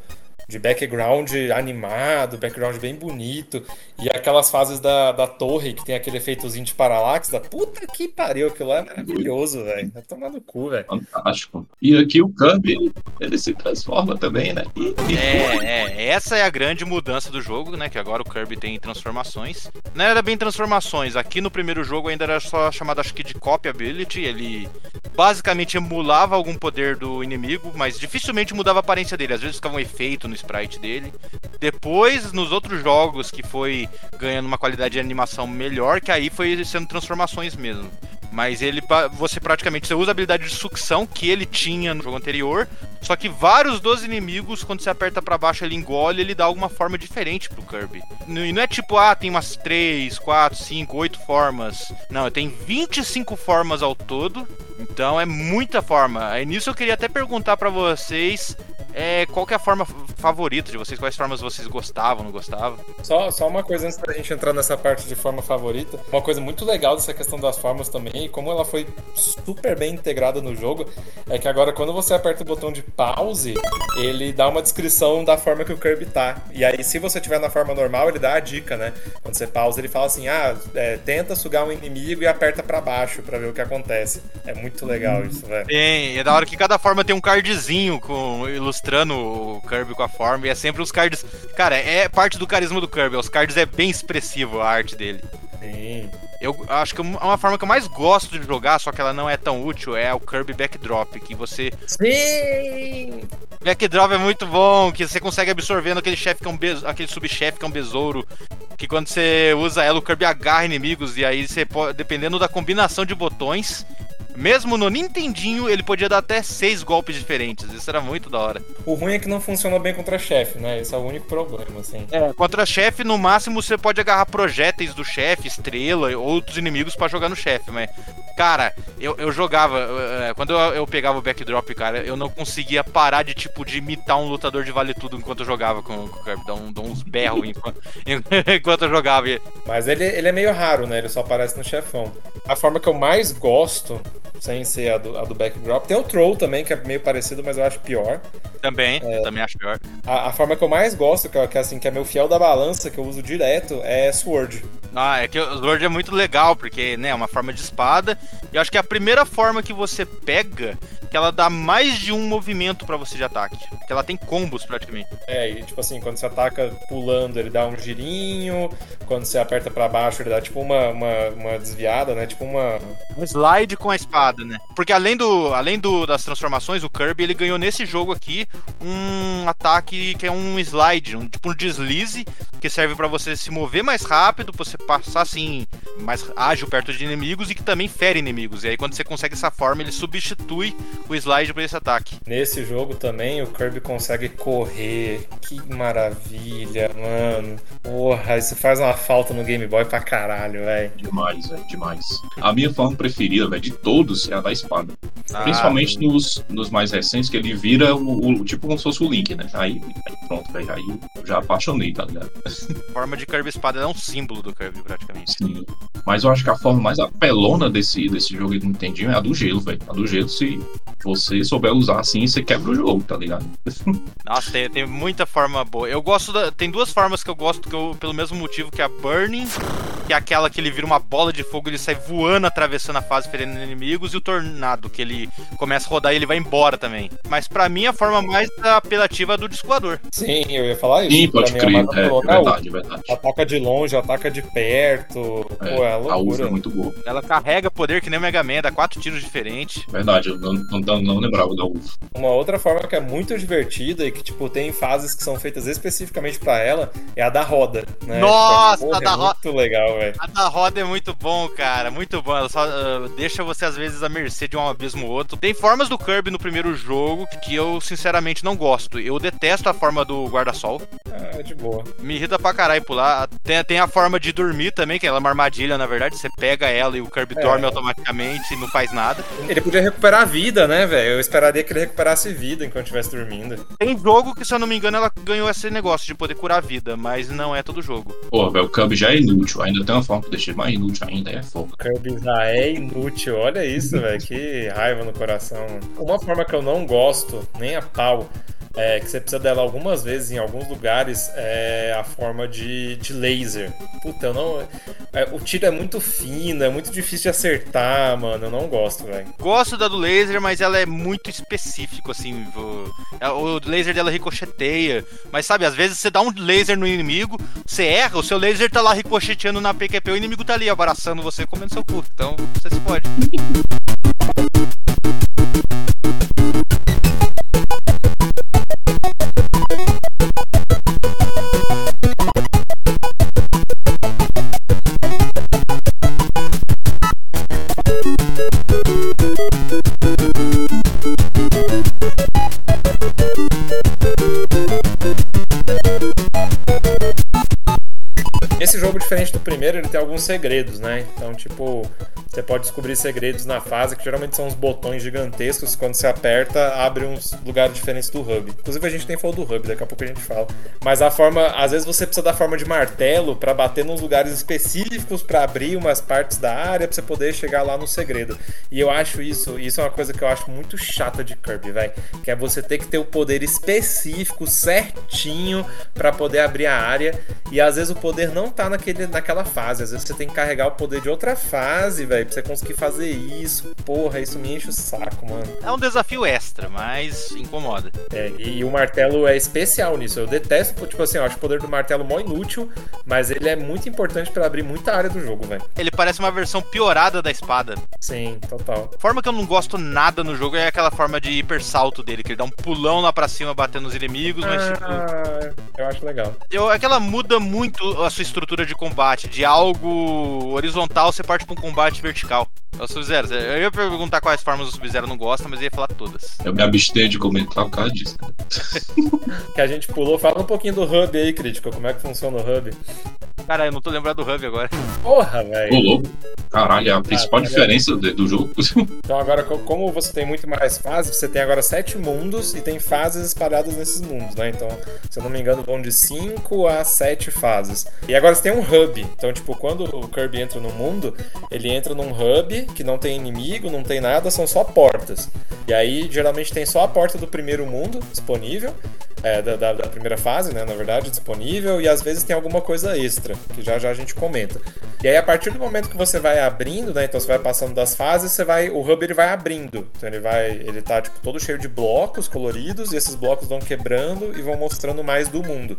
E: De background animado, background bem bonito. E aquelas fases da, da torre que tem aquele efeitozinho de paralaxe. Da puta que pariu, aquilo lá é maravilhoso, velho. Vai tomar no cu, velho.
B: Fantástico. E aqui o Cub, ele, ele se transforma também, né? E, e-
A: É, é, essa é a grande mudança do jogo, né? Que agora o Kirby tem transformações. Não era bem transformações, aqui no primeiro jogo ainda era só chamado, acho que, de Copy Ability. Ele basicamente emulava algum poder do inimigo, mas dificilmente mudava a aparência dele. Às vezes ficava um efeito no sprite dele. Depois, nos outros jogos, que foi ganhando uma qualidade de animação melhor, que aí foi sendo transformações mesmo. Mas ele, você praticamente você usa a habilidade de sucção que ele tinha no jogo anterior, só que vários dos inimigos, quando você aperta pra baixo, ele engole, ele dá alguma forma diferente pro Kirby. E não é tipo, ah, tem umas 3, 4, 5, 8 formas. Não, tem 25 formas ao todo. Então é muita forma. Aí nisso eu queria até perguntar pra vocês é, qual que é a forma favorita de vocês, quais formas vocês gostavam, não gostavam.
E: Só, só uma coisa antes da gente entrar nessa parte de forma favorita. Uma coisa muito legal dessa questão das formas também, e como ela foi super bem integrada no jogo, é que agora quando você aperta o botão de pause, ele dá uma descrição da forma que o Kirby tá. E aí, se você tiver na forma normal, ele dá a dica, né? Quando você pausa, ele fala assim: ah, é, tenta sugar um inimigo e aperta pra baixo pra ver o que acontece. É muito legal isso, velho.
A: Tem, e é da hora que cada forma tem um cardzinho com, ilustrando o Kirby com a forma, e é sempre os cards. Cara, é parte do carisma do Kirby, os cards é bem expressivo a arte dele.
E: Sim.
A: Eu acho que uma forma que eu mais gosto de jogar, só que ela não é tão útil, é o Kirby Backdrop, que você
E: Sim!
A: Backdrop é muito bom, que você consegue absorvendo aquele chefe que é um bes... aquele subchefe que é um besouro. Que quando você usa ela, o Kirby agarra inimigos, e aí você pode, dependendo da combinação de botões, mesmo no Nintendinho, ele podia dar até seis golpes diferentes. Isso era muito da hora.
E: O ruim é que não funciona bem contra chefe, né? Esse é o único problema, assim.
A: Contra chefe, no máximo, você pode agarrar projéteis do chefe, estrela, outros inimigos pra jogar no chefe, mas. Cara, eu, eu jogava. eh, Quando eu, eu pegava o backdrop, cara, eu não conseguia parar de, tipo, de imitar um lutador de vale tudo enquanto eu jogava com, o Kirby. Um, dar uns berros enquanto, enquanto eu jogava.
E: Mas ele, ele é meio raro, né? Ele só aparece no chefão. A forma que eu mais gosto, sem ser a do, a do backdrop, tem o Troll também, que é meio parecido, mas eu acho pior.
A: Também, também acho pior.
E: A, a forma que eu mais gosto, que, é- que é assim, que é meu fiel da balança, que eu uso direto, é Sword.
A: Ah, é que o Sword é muito legal, porque, né, é uma forma de espada. E eu acho que é a primeira forma que você pega, que ela dá mais de um movimento pra você de ataque. Que ela tem combos praticamente.
E: É, e tipo assim, quando você ataca pulando, ele dá um girinho. Quando você aperta pra baixo, ele dá tipo uma, uma, uma desviada, né? Tipo uma.
A: Um slide com a espada, né? Porque além, do, além do, das transformações, o Kirby ele ganhou nesse jogo aqui um ataque que é um slide, um tipo um deslize, que serve pra você se mover mais rápido, pra você passar assim, mais ágil perto de inimigos e que também fere inimigos. E aí quando você consegue essa forma, ele substitui o slide pra esse ataque.
E: Nesse jogo também o Kirby consegue correr. Que maravilha, mano. Porra, isso faz uma falta no Game Boy pra caralho, velho.
B: Demais, velho, demais. A minha forma preferida, velho, de todos é a da espada.
A: Ah,
B: Principalmente nos, nos mais recentes, que ele vira o, o- tipo como se fosse o Link, né? Aí, aí pronto, velho. Aí eu já apaixonei, tá ligado?
A: A forma de Kirby Espada é um símbolo do Kirby, praticamente.
B: Sim. Mas eu acho que a forma mais apelona desse, desse jogo aí do Nintendinho é a do gelo, velho. A do gelo, se você souber usar assim, você quebra o jogo, tá ligado?
A: Nossa, tem, tem muita forma boa. Eu gosto da. Tem duas formas que eu gosto, que eu, pelo mesmo motivo, que é a Burning, que é aquela que ele vira uma bola de fogo, ele sai voando, atravessando a fase, ferindo inimigos, e o Tornado, que ele começa a rodar e ele vai embora também. Mas pra mim, a forma mais apelativa é do Discoador.
E: Sim, eu ia falar isso.
B: Sim, pode crer. É, é verdade, é verdade.
E: Ataca de longe, ataca de perto.
B: É,
E: Pô, é
B: a
E: loucura.
B: é muito boa.
A: Ela carrega poder que nem o Mega Man, dá quatro tiros diferentes.
B: Verdade, eu não, não, não- lembrava da uva.
E: Uma outra forma que é muito divertida e que, tipo, tem fases que são feitas especificamente pra ela é a da roda, né?
A: Nossa,
E: Tipo, porra,
A: a da
E: é
A: roda.
E: Muito legal, velho.
A: A da roda é muito bom, cara. Muito bom. Ela só ah, deixa você, às vezes, à mercê de um abismo ou outro. Tem formas do Kirby no primeiro jogo que eu, sinceramente, não gosto. Eu detesto a forma do guarda-sol.
E: Ah, de boa.
A: Me irrita pra caralho pular. Tem, tem a forma de dormir também, que ela é uma armadilha, na verdade. Você pega ela e o Kirby
E: É.
A: dorme automaticamente e não faz nada.
E: Ele podia recuperar a vida, né, velho? Eu esperaria que ele recuperasse vida enquanto estivesse dormindo.
A: Tem jogo que, se eu não me engano, ela ganhou esse negócio de poder curar a vida, mas não é todo jogo.
B: Pô, velho, o Kirby já é inútil. Ainda tem uma forma que deixa mais inútil ainda, é fogo.
E: Kirby já é inútil, olha isso, velho. Que raiva no coração. Uma forma que eu não gosto, nem a pau, é que você precisa dela algumas vezes em alguns lugares, é a forma de, de laser. Puta, eu não. é, o tiro é muito fino, é muito difícil de acertar, mano. Eu não gosto, velho.
A: Gosto da do laser, mas ela é muito específico, assim. vo- é, O laser dela ricocheteia. Mas sabe, às vezes você dá um laser no inimigo, você erra, o seu laser tá lá ricocheteando na PQP, o inimigo tá ali abraçando você comendo seu cu. Então você se pode.
E: Diferente do primeiro, ele tem alguns segredos, né? Então, tipo, você pode descobrir segredos na fase, que geralmente são uns botões gigantescos, quando você aperta, abre uns lugares diferentes do hub. Inclusive, a gente nem falou do hub, daqui a pouco a gente fala. Mas a forma, às vezes você precisa da forma de martelo pra bater nos lugares específicos pra abrir umas partes da área, pra você poder chegar lá no segredo. E eu acho isso, isso é uma coisa que eu acho muito chata de Kirby, velho. Que é você ter que ter o poder específico, certinho, pra poder abrir a área. E às vezes o poder não tá naquele, naquela fase. Às vezes você tem que carregar o poder de outra fase, velho, pra você conseguir fazer isso. Porra, isso me enche o saco, mano.
A: É um desafio extra, mas incomoda.
E: É, e, o martelo é especial nisso. Eu detesto, tipo assim, eu acho o poder do martelo mó inútil, mas ele é muito importante pra abrir muita área do jogo, velho.
A: Ele parece uma versão piorada da espada.
E: Sim, total.
A: A forma que eu não gosto nada no jogo é aquela forma de hiper salto dele, que ele dá um pulão lá pra cima batendo nos inimigos, mas tipo.
E: Ah, eu acho legal.
A: Eu, é que ela muda muito a sua estrutura de combate. De algo horizontal, você parte pra um combate vertical. É o Sub-Zero. Eu ia perguntar quais formas o Sub-Zero não gosta, mas eu ia falar todas.
B: Eu me abstenho de comentar por causa disso.
E: Que a gente pulou. Fala um pouquinho do hub aí, crítico. Como é que funciona o hub?
A: Cara, eu não tô lembrado do Hub agora.
E: Porra,
B: Ô,
E: velho.
B: louco. Caralho, é a principal
E: tá
B: diferença de- do jogo.
E: Então agora, co- como você tem muito mais fases, você tem agora sete mundos e tem fases espalhadas nesses mundos, né? Então, se eu não me engano, vão de 5 a 7 fases. E agora você tem um hub. Então, tipo, quando o Kirby entra no mundo, ele entra num hub que não tem inimigo, não tem nada, são só portas. E aí, geralmente, tem só a porta do primeiro mundo disponível. é, da, da- da primeira fase, né? Na verdade, disponível. E às vezes tem alguma coisa extra, que já já a gente comenta. E aí, a partir do momento que você vai abrindo, né? Então você vai passando das fases, você vai. O hub ele vai abrindo. Então ele vai. Ele tá tipo, todo cheio de blocos coloridos, e esses blocos vão quebrando e vão mostrando mais do mundo.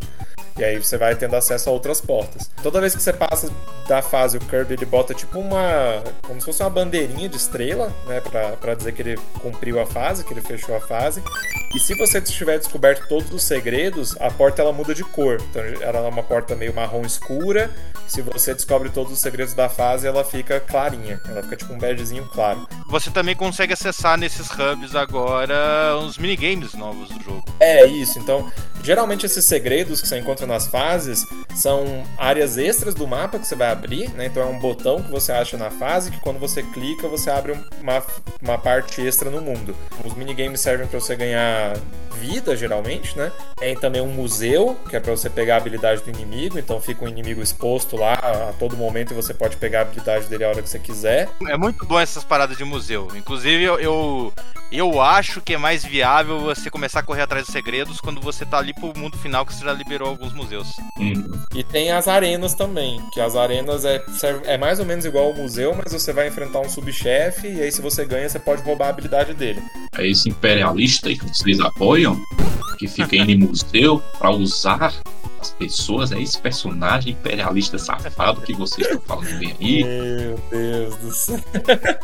E: E aí você vai tendo acesso a outras portas. Toda vez que você passa da fase, o Kirby ele bota tipo uma. como se fosse uma bandeirinha de estrela, né? Pra, pra dizer que ele cumpriu a fase, que ele fechou a fase. E se você tiver descoberto todos dos segredos, a porta ela muda de cor. Então ela é uma porta meio marrom escura. Se você descobre todos os segredos da fase, ela fica clarinha. Ela fica tipo um badgezinho claro.
A: Você também consegue acessar nesses hubs agora os minigames novos do jogo.
E: É isso. Então, geralmente esses segredos que você encontra nas fases são áreas extras do mapa que você vai abrir, né? Então é um botão que você acha na fase que quando você clica você abre uma, uma parte extra no mundo. Os minigames servem para você ganhar vida, geralmente, né? Tem também um museu, que é para você pegar a habilidade do inimigo, então fica um inimigo exposto lá a todo momento e você pode pegar a habilidade dele a hora que você quiser.
A: É muito bom essas paradas de museu. Inclusive, eu, eu, eu acho que é mais viável você começar a correr atrás dos segredos quando você tá ali pro mundo final que você já liberou alguns museus.
B: Hum.
E: E tem as arenas também, que as arenas é, serve- é mais ou menos igual ao museu, mas você vai enfrentar um subchefe e aí se você ganha, você pode roubar a habilidade dele.
B: É esse imperialista aí que vocês apoiam, que fica em museu pra usar as pessoas, é esse personagem imperialista safado que vocês estão falando bem aí.
E: Meu Deus do céu.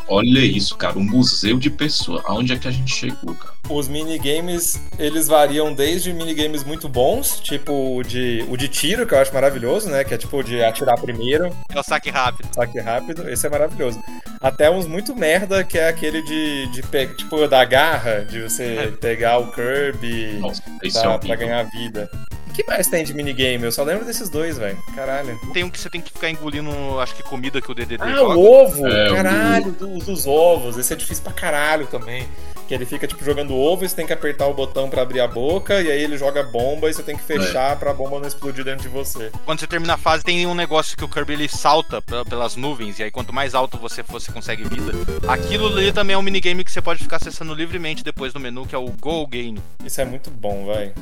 B: Olha isso, cara, um museu de pessoas. Aonde é que a gente chegou, cara?
E: Os minigames, eles variam desde minigames muito bons, tipo o de, o de tiro, que eu acho maravilhoso, né? Que é tipo de atirar primeiro,
A: É o saque rápido.
E: saque rápido, esse é maravilhoso. Até uns muito merda, que é aquele de, de pe- tipo, da garra, de você pegar o Kirby
B: Nossa, é
E: pra,
B: horrível.
E: pra ganhar vida. O que mais tem de minigame? Eu só lembro desses dois, velho. Caralho.
A: Tem um que você tem que ficar engolindo, acho que comida que o DDD
E: Ah,
A: joga.
E: o ovo!
B: É, o
E: caralho, dos, dos ovos. Esse é difícil pra caralho também. Que ele fica, tipo, jogando ovo e você tem que apertar o botão pra abrir a boca, e aí ele joga bomba e você tem que fechar pra bomba não explodir dentro de você.
A: Quando você termina a fase, tem um negócio que o Kirby ele salta pe- pelas nuvens, e aí quanto mais alto você for, você consegue vida. Aquilo ali também é um minigame que você pode ficar acessando livremente depois no menu, que é o Go Game.
E: Isso é muito bom, velho.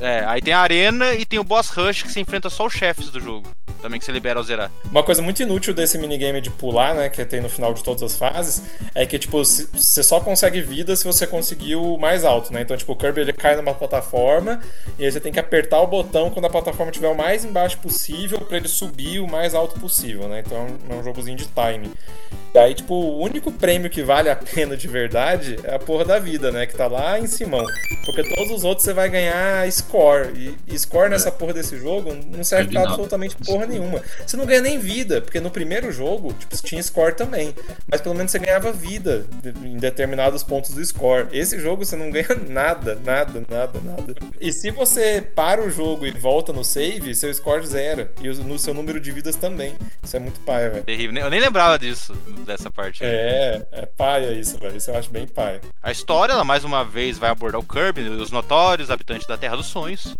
A: É, aí tem a arena e tem o boss rush que você enfrenta só os chefes do jogo. Também que você libera ao zerar.
E: Uma coisa muito inútil desse minigame de pular, né, que tem no final de todas as fases, é que, tipo, você só consegue vida se você conseguir o mais alto, né? Então, tipo, o Kirby ele cai numa plataforma e aí você tem que apertar o botão quando a plataforma estiver o mais embaixo possível pra ele subir o mais alto possível, né? Então é um, jogozinho de time. E aí, tipo, o único prêmio que vale a pena de verdade é a porra da vida, né? Que tá lá em cima. Porque todos os outros você vai ganhar score. E, e score nessa porra desse jogo não serve
B: É
E: pra absolutamente porra nenhuma. Você não ganha nem vida, porque no primeiro jogo, tipo, tinha score também. Mas pelo menos você ganhava vida em determinados pontos do score. Esse jogo você não ganha nada, nada, nada, nada. E se você para o jogo e volta no save, seu score zero. E o- no seu número de vidas também. Isso é muito paia, velho.
A: Terrível. Eu nem lembrava disso, dessa parte.
E: É, é paia isso, velho. Isso eu acho bem paia.
A: A história, ela mais uma vez vai abordar o Kirby, os notórios habitantes da Terra dos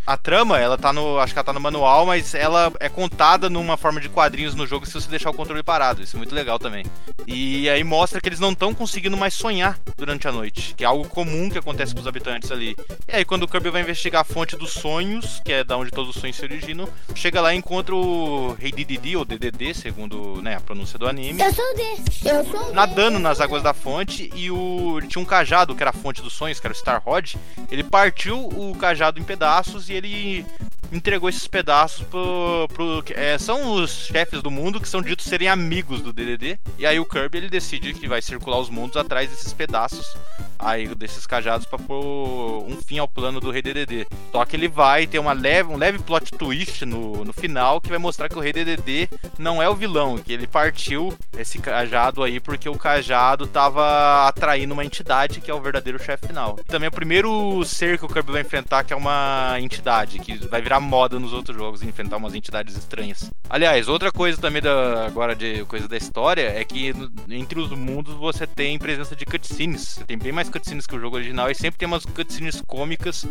A: A trama, ela tá no. Acho que ela tá no manual, mas ela é contada numa forma de quadrinhos no jogo se você deixar o controle parado. Isso é muito legal também. E aí mostra que eles não estão conseguindo mais sonhar durante a noite, que é algo comum que acontece com os habitantes ali. E aí, quando o Kirby vai investigar a fonte dos sonhos, que é da onde todos os sonhos se originam, chega lá e encontra o Rei Dididi, ou DDD, segundo né, a pronúncia do anime
F: Eu sou o D. Eu sou o D.
A: nadando nas águas da fonte e o ele tinha um cajado que era a fonte dos sonhos, que era o Star Rod. Ele partiu o cajado em pedaços e ele entregou esses pedaços pro. pro é, são os chefes do mundo que são ditos serem amigos do DDD. E aí o Kirby ele decide que vai circular os mundos atrás desses pedaços aí desses cajados pra pôr um fim ao plano do Rei DDD. Só que ele vai ter uma leve, um leve plot twist no, no final que vai mostrar que o Rei DDD não é o vilão, que ele partiu esse cajado aí porque o cajado tava atraindo uma entidade que é o verdadeiro chefe final. Também o primeiro ser que o Kirby vai enfrentar que é uma entidade, que vai virar moda nos outros jogos, enfrentar umas entidades estranhas. Aliás, outra coisa também da, agora de coisa da história é que entre os mundos você tem presença de cutscenes. Você tem bem mais cutscenes que o jogo original e sempre tem umas cutscenes cômicas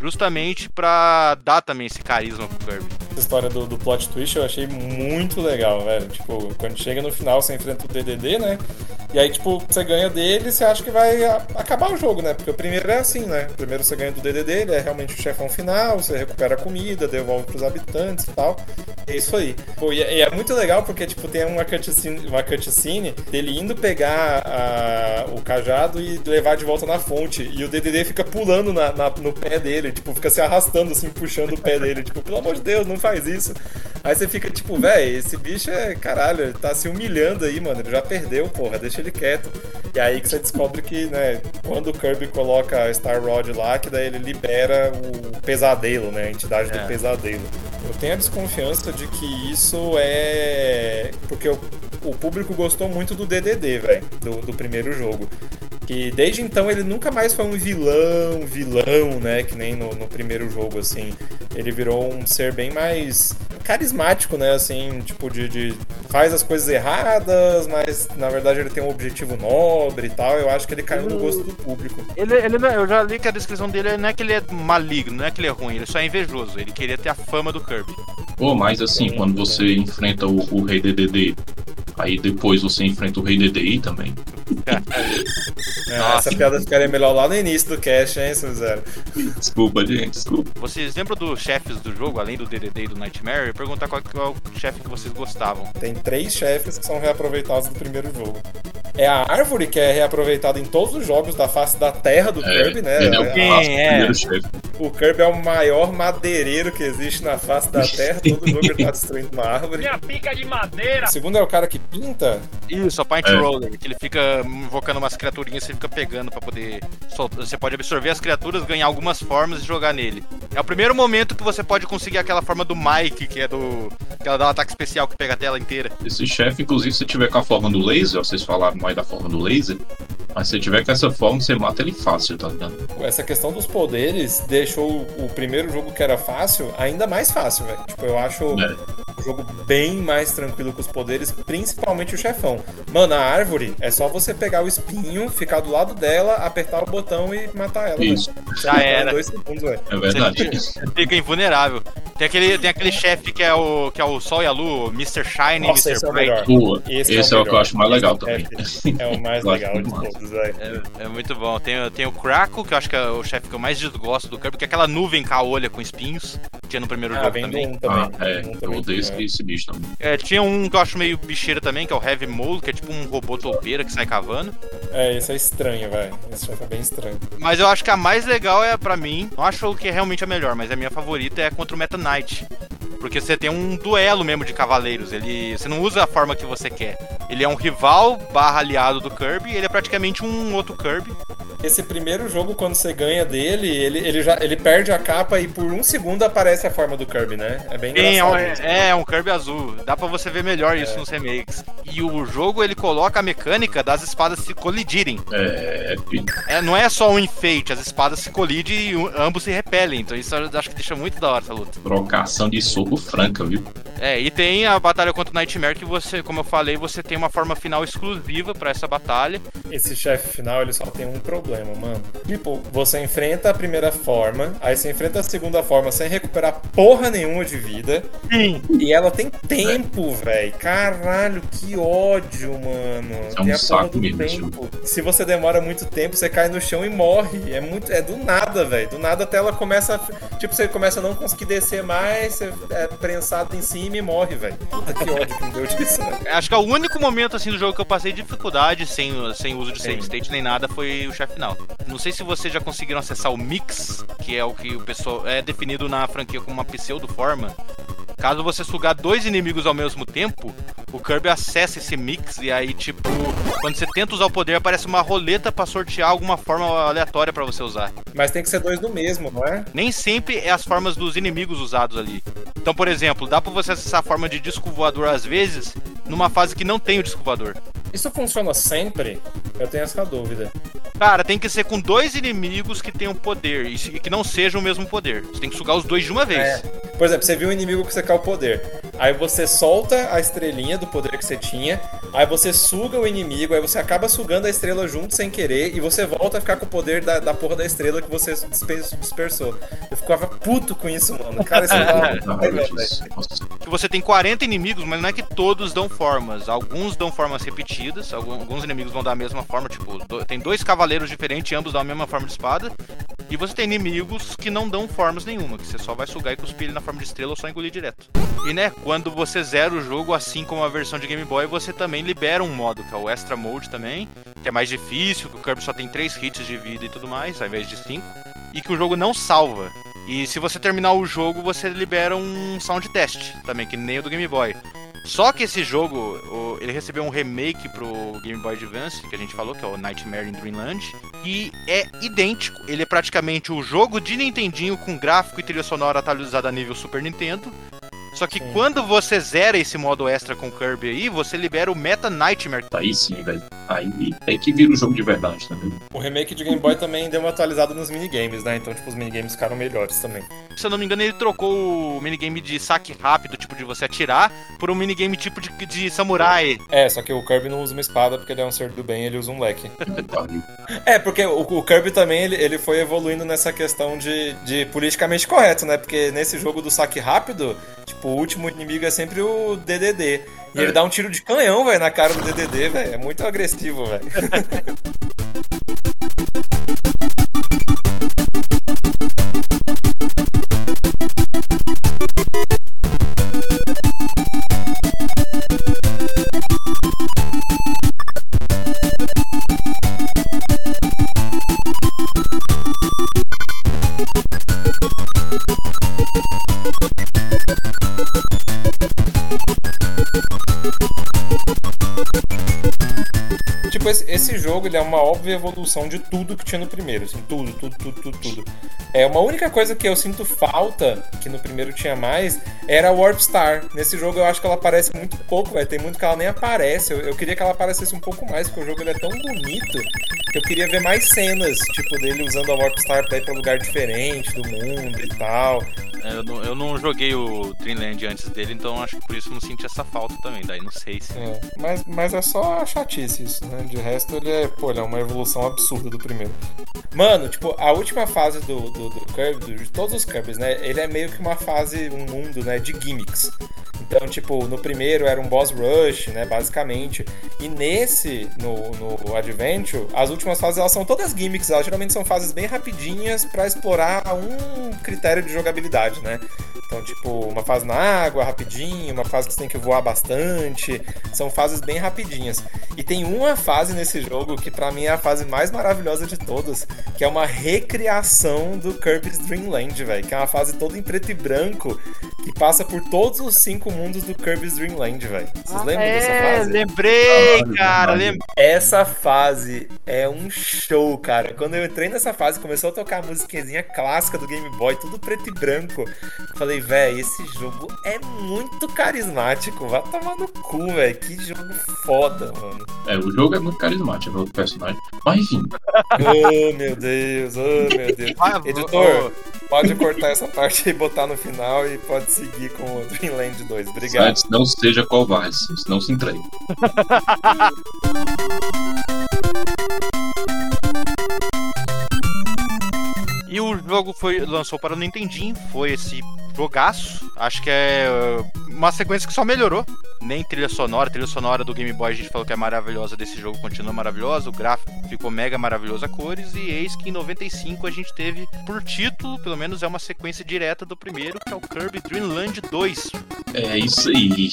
A: justamente pra dar também esse carisma pro Kirby.
E: Essa história do, do plot twist eu achei muito legal, velho. Tipo, quando chega no final você enfrenta o DDD, né? E aí, tipo, você ganha dele e você acha que vai acabar o jogo, né? Porque o primeiro é assim, né? Primeiro você ganha do DDD, ele é realmente o chefão final, você recupera a comida, devolve pros habitantes e tal. É isso aí. Pô, e, é, é muito legal porque, tipo, tem uma cutscene, uma cutscene dele indo pegar a- o cajado e levar de volta na fonte. E o DDD fica pulando na- na- no pé dele, tipo, fica se arrastando, assim, puxando o pé dele. Tipo, pelo amor de Deus, não faz isso? Aí você fica tipo, velho, esse bicho é caralho, ele tá se humilhando aí, mano. Ele já perdeu, porra, deixa ele quieto. E aí que você descobre que, né, quando o Kirby coloca a Star Rod lá, que daí ele libera o pesadelo, né? A entidade
A: É.
E: do pesadelo. Eu tenho a desconfiança de que isso é. Porque o, o público gostou muito do DDD, velho, do, do primeiro jogo. Que desde então ele nunca mais foi um vilão, vilão, né? Que nem no, no primeiro jogo, assim. Ele virou um ser bem mais carismático, né? Assim, tipo, de, de faz as coisas erradas, mas na verdade ele tem um objetivo nobre e tal. Eu acho que ele caiu no gosto do público.
A: Ele, ele não é- eu já li que a descrição dele não é que ele é maligno, não é que ele é ruim, ele só é invejoso. Ele queria ter a fama do Kirby.
B: Pô, mas assim, quando você enfrenta o, o Rei DDD, aí depois você enfrenta o Rei DDI também.
E: É,
A: Nossa.
E: essa piada ficaria melhor lá no início do cast, hein, Sub-Zero?
B: Desculpa, gente, desculpa.
A: Vocês lembram dos chefes do jogo, além do DDD e do Nightmare? Perguntar qual que é o chefe que vocês gostavam.
E: Tem três chefes que são reaproveitados do primeiro jogo. É a árvore que é reaproveitada em todos os jogos da face da terra do
B: É,
E: Kirby, né?
B: ele é o
E: A-
B: clássico
A: é?
E: O Kirby é o maior madeireiro que existe na face da Terra. Todo jogo ele tá destruindo uma árvore.
G: Minha pica de madeira!
E: O segundo é o cara que pinta.
A: Isso, a Paint
B: É.
A: Roller, que ele fica invocando umas criaturinhas, você fica pegando pra poder soltar. Você pode absorver as criaturas, ganhar algumas formas e jogar nele. É o primeiro momento que você pode conseguir aquela forma do Mike, que é do. que ela dá um ataque especial que pega a tela inteira.
B: Esse chefe, inclusive, se tiver com a forma do laser, vocês falaram mais da forma do laser, mas se tiver com essa forma, você mata ele fácil, tá ligado?
E: Essa questão dos poderes deixou o primeiro jogo que era fácil ainda mais fácil, velho. Tipo, eu acho
B: É.
E: o jogo bem mais tranquilo com os poderes, principalmente o chefão. Mano, a árvore é só você pegar o espinho, ficar do lado dela, apertar o botão e matar ela.
B: Isso,
E: velho.
A: Já era.
E: Dois segundos, velho.
B: é verdade.
A: Você fica invulnerável. Tem aquele, tem aquele chefe que é o que é o Sol e a Lua, o Mr. Shine e Mr.
E: esse é melhor.
B: Boa.
E: Esse,
B: Esse, é o que eu acho mais legal
E: Esse
B: também.
E: É o mais legal de
B: massa.
E: Velho.
A: É, é muito bom. Tem, tem o Kraco, que eu acho que é o chefe que eu mais desgosto do Kirby, que é aquela nuvem caolha com espinhos, que tinha no primeiro
E: Ah,
A: jogo também.
E: 1 também.
B: Ah, é,
E: Um
B: eu odeio esse,
E: tinha.
B: esse bicho também.
A: É, tinha um que eu acho meio bicheira também, que é o Heavy Mole, que é tipo um robô toupeira que sai cavando.
E: É, esse é estranho, velho. Esse chefe é bem estranho.
A: Mas eu acho que a mais legal é, pra mim, não acho que é realmente a melhor, mas a minha favorita é contra o Meta Knight. Porque você tem um duelo mesmo de cavaleiros. Ele, você não usa a forma que você quer. Ele é um rival barra aliado do Kirby, ele é praticamente um outro Kirby.
E: Esse primeiro jogo, quando você ganha dele, ele, ele já ele perde a capa e por um segundo aparece a forma do Kirby, né? É bem
A: Sim, é, um,
E: engraçado.
A: é, é um Kirby azul. Dá pra você ver melhor isso nos remakes. E o jogo ele coloca a mecânica das espadas se colidirem.
B: É, é.
A: É, não é só um enfeite, as espadas se colidem e ambos se repelem. Então isso acho que deixa muito da hora essa luta.
B: Trocação de soco franca, viu?
A: É, e tem a batalha contra o Nightmare que você, como eu falei, você tem uma forma final exclusiva pra essa batalha.
E: Esse chefe final, ele só tem um problema, mano. Tipo, você enfrenta a primeira forma, aí você enfrenta a segunda forma sem recuperar porra nenhuma de vida.
A: Sim.
E: E ela tem tempo, velho. Caralho, que ódio, mano.
B: É um
E: tem a porra
B: saco
E: do
B: mesmo,
E: tempo. Se você demora muito tempo, você cai no chão e morre. É muito. É do nada, velho. Do nada a tela começa. a- Tipo, você começa a não conseguir descer mais, você é prensado em cima e morre, velho. Puta que ódio que me deu disso?
A: Acho que é o único momento assim do jogo que eu passei dificuldade sem, sem uso de save state nem nada foi o chefe final. Não sei se vocês já conseguiram acessar o Mix, que é o que o pessoal é definido na franquia como uma pseudo forma. Caso você sugar dois inimigos ao mesmo tempo, o Kirby acessa esse mix e aí, tipo, quando você tenta usar o poder, aparece uma roleta pra sortear alguma forma aleatória pra você usar.
E: Mas tem que ser dois do mesmo, não é?
A: Nem sempre é as formas dos inimigos usados ali. Então, por exemplo, dá pra você acessar a forma de disco voador às vezes numa fase que não tem o disco voador.
E: Isso funciona sempre? Eu tenho essa dúvida.
A: Cara, tem que ser com dois inimigos que tenham poder e que não sejam o mesmo poder. Você tem que sugar os dois de uma vez.
E: É. Por exemplo, você viu um inimigo que você quer o poder. Aí você solta a estrelinha do poder que você tinha. Aí você suga o inimigo. Aí você acaba sugando a estrela junto sem querer. E você volta a ficar com o poder da, da porra da estrela que você disper- dispersou. Eu ficava puto com isso, mano. Cara, isso é
B: Não,
E: uma
B: não,
A: Que você tem 40 inimigos, mas não é que todos dão formas. Alguns dão formas repetidas, alguns inimigos vão dar a mesma forma, tipo, tem dois cavaleiros diferentes, ambos dão a mesma forma de espada. E você tem inimigos que não dão formas nenhuma, que você só vai sugar e cuspir ele na forma de estrela ou só engolir direto. E né, quando você zera o jogo, assim como a versão de Game Boy, você também libera um modo, que é o Extra Mode também, que é mais difícil, que o Kirby só tem 3 hits de vida e tudo mais, ao invés de 5. E que o jogo não salva. E se você terminar o jogo, você libera um sound test também, que nem o do Game Boy. Só que esse jogo, ele recebeu um remake pro Game Boy Advance, que a gente falou, que é o Nightmare in Dreamland, e é idêntico. Ele é praticamente o jogo de Nintendinho com gráfico e trilha sonora atualizada a nível Super Nintendo. Só que
E: Sim.
A: quando você zera esse modo extra com Kirby aí, você libera o Meta Nightmare.
B: Aí sim, velho. Aí é que vira o jogo de verdade, tá vendo?
E: O remake de Game Boy também deu uma atualizada nos minigames, né? Então, tipo, os minigames ficaram melhores também.
A: Se eu não me engano, ele trocou o minigame de saque rápido, tipo de você atirar, por um minigame tipo de, de samurai.
E: É, só que o Kirby não usa uma espada porque ele é um ser do bem, ele usa um leque. É, porque o, o Kirby também ele, ele foi evoluindo nessa questão de, de politicamente correto, né? Porque nesse jogo do saque rápido, tipo, o último inimigo é sempre o DDD. E
B: É.
E: ele dá um tiro de canhão, velho, na cara do DDD, velho. É muito agressivo, velho. Tipo, esse, esse jogo ele é uma óbvia evolução de tudo que tinha no primeiro, assim, tudo, tudo, tudo, tudo, tudo. É uma única coisa que eu sinto falta, que no primeiro tinha mais, era a Warp Star. Nesse jogo eu acho que ela aparece muito pouco, velho. Tem muito que ela nem aparece. Eu, eu queria que ela aparecesse um pouco mais, porque o jogo ele é tão bonito que eu queria ver mais cenas, tipo, dele usando a Warp Star pra ir pra lugar diferente do mundo e tal.
A: Eu não, eu não joguei o Dreamland antes dele, então acho que por isso eu não senti essa falta também. Daí não sei se.
E: É, mas, mas é só chatice isso, né? De resto, ele é, pô, ele é uma evolução absurda do primeiro. Mano, tipo, a última fase do, do, do Kirby, de todos os Kirby's, né? Ele é meio que uma fase, um mundo, né? De gimmicks. Então, tipo, no primeiro era um boss rush, né? Basicamente. E nesse, no, no Adventure, as últimas fases elas são todas gimmicks. Elas geralmente são fases bem rapidinhas pra explorar um critério de jogabilidade, né? Então, tipo, uma fase na água, rapidinho, uma fase que você tem que voar bastante. São fases bem rapidinhas. E tem uma fase nesse jogo que pra mim é a fase mais maravilhosa de todas, que é uma recriação do Kirby's Dream Land, velho. Que é uma fase toda em preto e branco, que passa por todos os cinco mundos do Kirby's Dream Land, velho. Vocês lembram dessa
A: é,
E: fase?
A: lembrei,
B: Caralho,
A: cara, lembrei.
E: Essa fase é um show, cara. Quando eu entrei nessa fase, começou a tocar a musiquinha clássica do Game Boy, tudo preto e branco. Falei, velho, esse jogo é muito carismático. Vai tomar no cu, velho. Que jogo foda, mano.
B: É, o jogo é muito carismático, é o personagem. Mas enfim,
E: Oh, meu Deus, oh, meu Deus. Editor, pode cortar essa parte e botar no final e pode seguir com o Dreamland 2. Obrigado.
B: não seja covarde, não se entregue.
A: E o jogo foi lançou para o Nintendinho, foi esse jogaço. Acho que é uh, uma sequência que só melhorou. Nem trilha sonora, trilha sonora do Game Boy a gente falou que é maravilhosa desse jogo, continua maravilhosa. O gráfico ficou mega maravilhoso a cores. E eis que em 95 a gente teve por título, pelo menos é uma sequência direta do primeiro, que é o Kirby Dream Land 2.
B: É isso aí.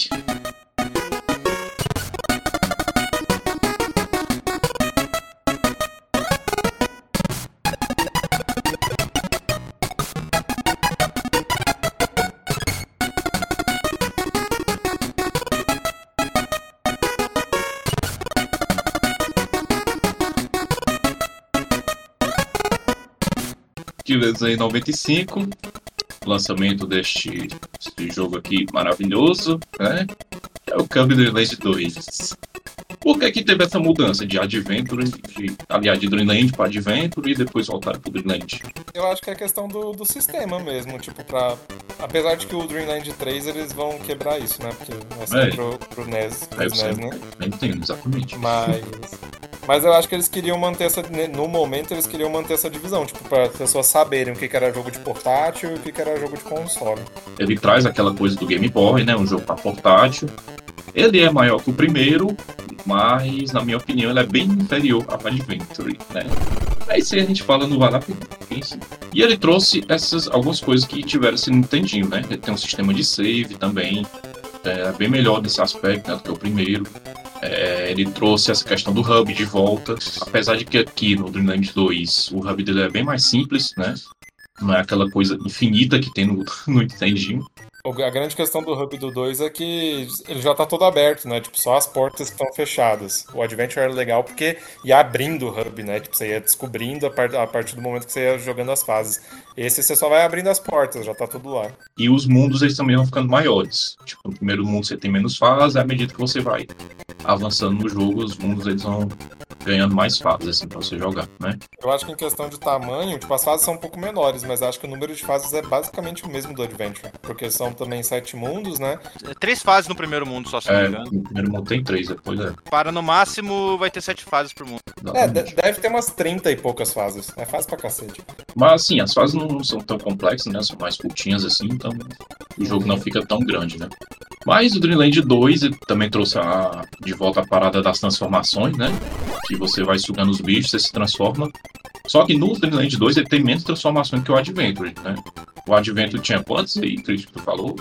B: Tivemos em 95, lançamento deste, jogo aqui maravilhoso, né? É o Kirby Dreamland 2. Por que que teve essa mudança de Adventure, de, aliás, de Dreamland para Adventure e depois voltar para o Dreamland?
E: Eu acho que é questão do, do sistema mesmo, tipo, pra. Apesar de que o Dreamland 3 eles vão quebrar isso, né? Porque vai ser
B: É.
E: pro, pro NES, pros
B: você
E: NES, né?
B: eu entendo, exatamente.
E: Mas. Mas eu acho que eles queriam manter essa. No momento, eles queriam manter essa divisão, tipo, para as pessoas saberem o que era jogo de portátil e o que que era jogo de console.
B: Ele traz aquela coisa do Game Boy, né? Um jogo para portátil. Ele é maior que o primeiro, mas, na minha opinião, ele é bem inferior ao Adventure, né? Aí se a gente fala no Vale enfim. E ele trouxe essas algumas coisas que tiveram esse Nintendinho, né? Ele tem um sistema de save também, é bem melhor nesse aspecto né, do que o primeiro. É, ele trouxe essa questão do hub de volta, apesar de que aqui no Dreamland 2 o hub dele é bem mais simples, né? Não é aquela coisa infinita que tem no, no Nintendinho.
E: A grande questão do hub do 2 é que ele já tá todo aberto, né? Tipo, só as portas que estão fechadas. O Adventure era legal porque ia abrindo o hub, né? Tipo, você ia descobrindo a, par- a partir do momento que você ia jogando as fases. Esse você só vai abrindo as portas, já tá tudo lá.
B: E os mundos eles também vão ficando maiores. Tipo, no primeiro mundo você tem menos fases, à medida que você vai avançando no jogo, os mundos eles vão ganhando mais fases assim pra você jogar, né?
E: Eu acho que em questão de tamanho, tipo, as fases são um pouco menores, mas acho que o número de fases é basicamente o mesmo do Adventure. Porque são também sete mundos, né?
A: É Três fases no primeiro mundo, só se não me
B: É,
A: engano.
B: no primeiro mundo tem três, depois é.
A: Para no máximo, vai ter sete fases por mundo.
E: É, de- deve ter umas 30 e poucas fases. É fácil pra cacete.
B: Mas assim, as fases não são tão complexas, né? São mais curtinhas assim, então o jogo não fica tão grande, né? Mas o Dreamland 2 ele também trouxe a- de volta a parada das transformações, né? Que você vai sugando os bichos, você se transforma. Só que no Dreamland 2 ele tem menos transformações que o Adventure, né? O Adventure tinha quantos aí, Cris, que tu falou?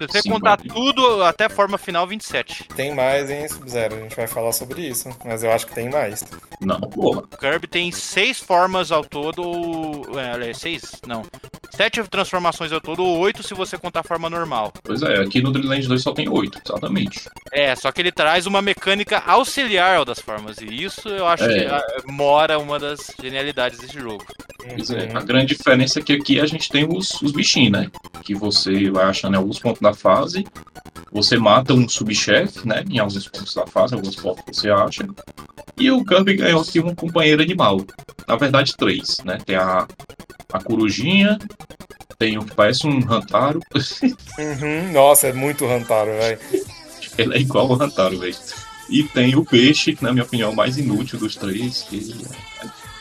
A: Se você
B: Sim,
A: contar tudo até forma final, 27.
E: Tem mais em Sub-Zero, a gente vai falar sobre isso. Mas eu acho que tem mais.
B: Não, porra.
A: O Kirby tem seis formas ao todo, ou... É, seis? Não. Sete transformações ao todo, ou oito se você contar a forma normal.
B: Pois é, aqui no Dreamland 2 só tem oito, exatamente.
A: É, só que ele traz uma mecânica auxiliar ao das formas, e isso eu acho
B: É.
A: que ah, mora uma das genialidades desse jogo.
B: Pois é,
E: Uhum.
B: a grande diferença é que aqui a gente tem os, os bichinhos, né? Que você vai achando em alguns pontos da fase, você mata um subchefe, né? Em alguns pontos da fase, alguns pontos que você acha. E o Kirby ganhou aqui um companheiro animal. Na verdade, três, né? Tem a, a corujinha, tem o que parece um Rantaro.
E: Uhum, Nossa, é muito Rantaro, velho.
B: Ele é igual ao Rantaro, velho. E tem o peixe, que na minha opinião é o mais inútil dos três. Que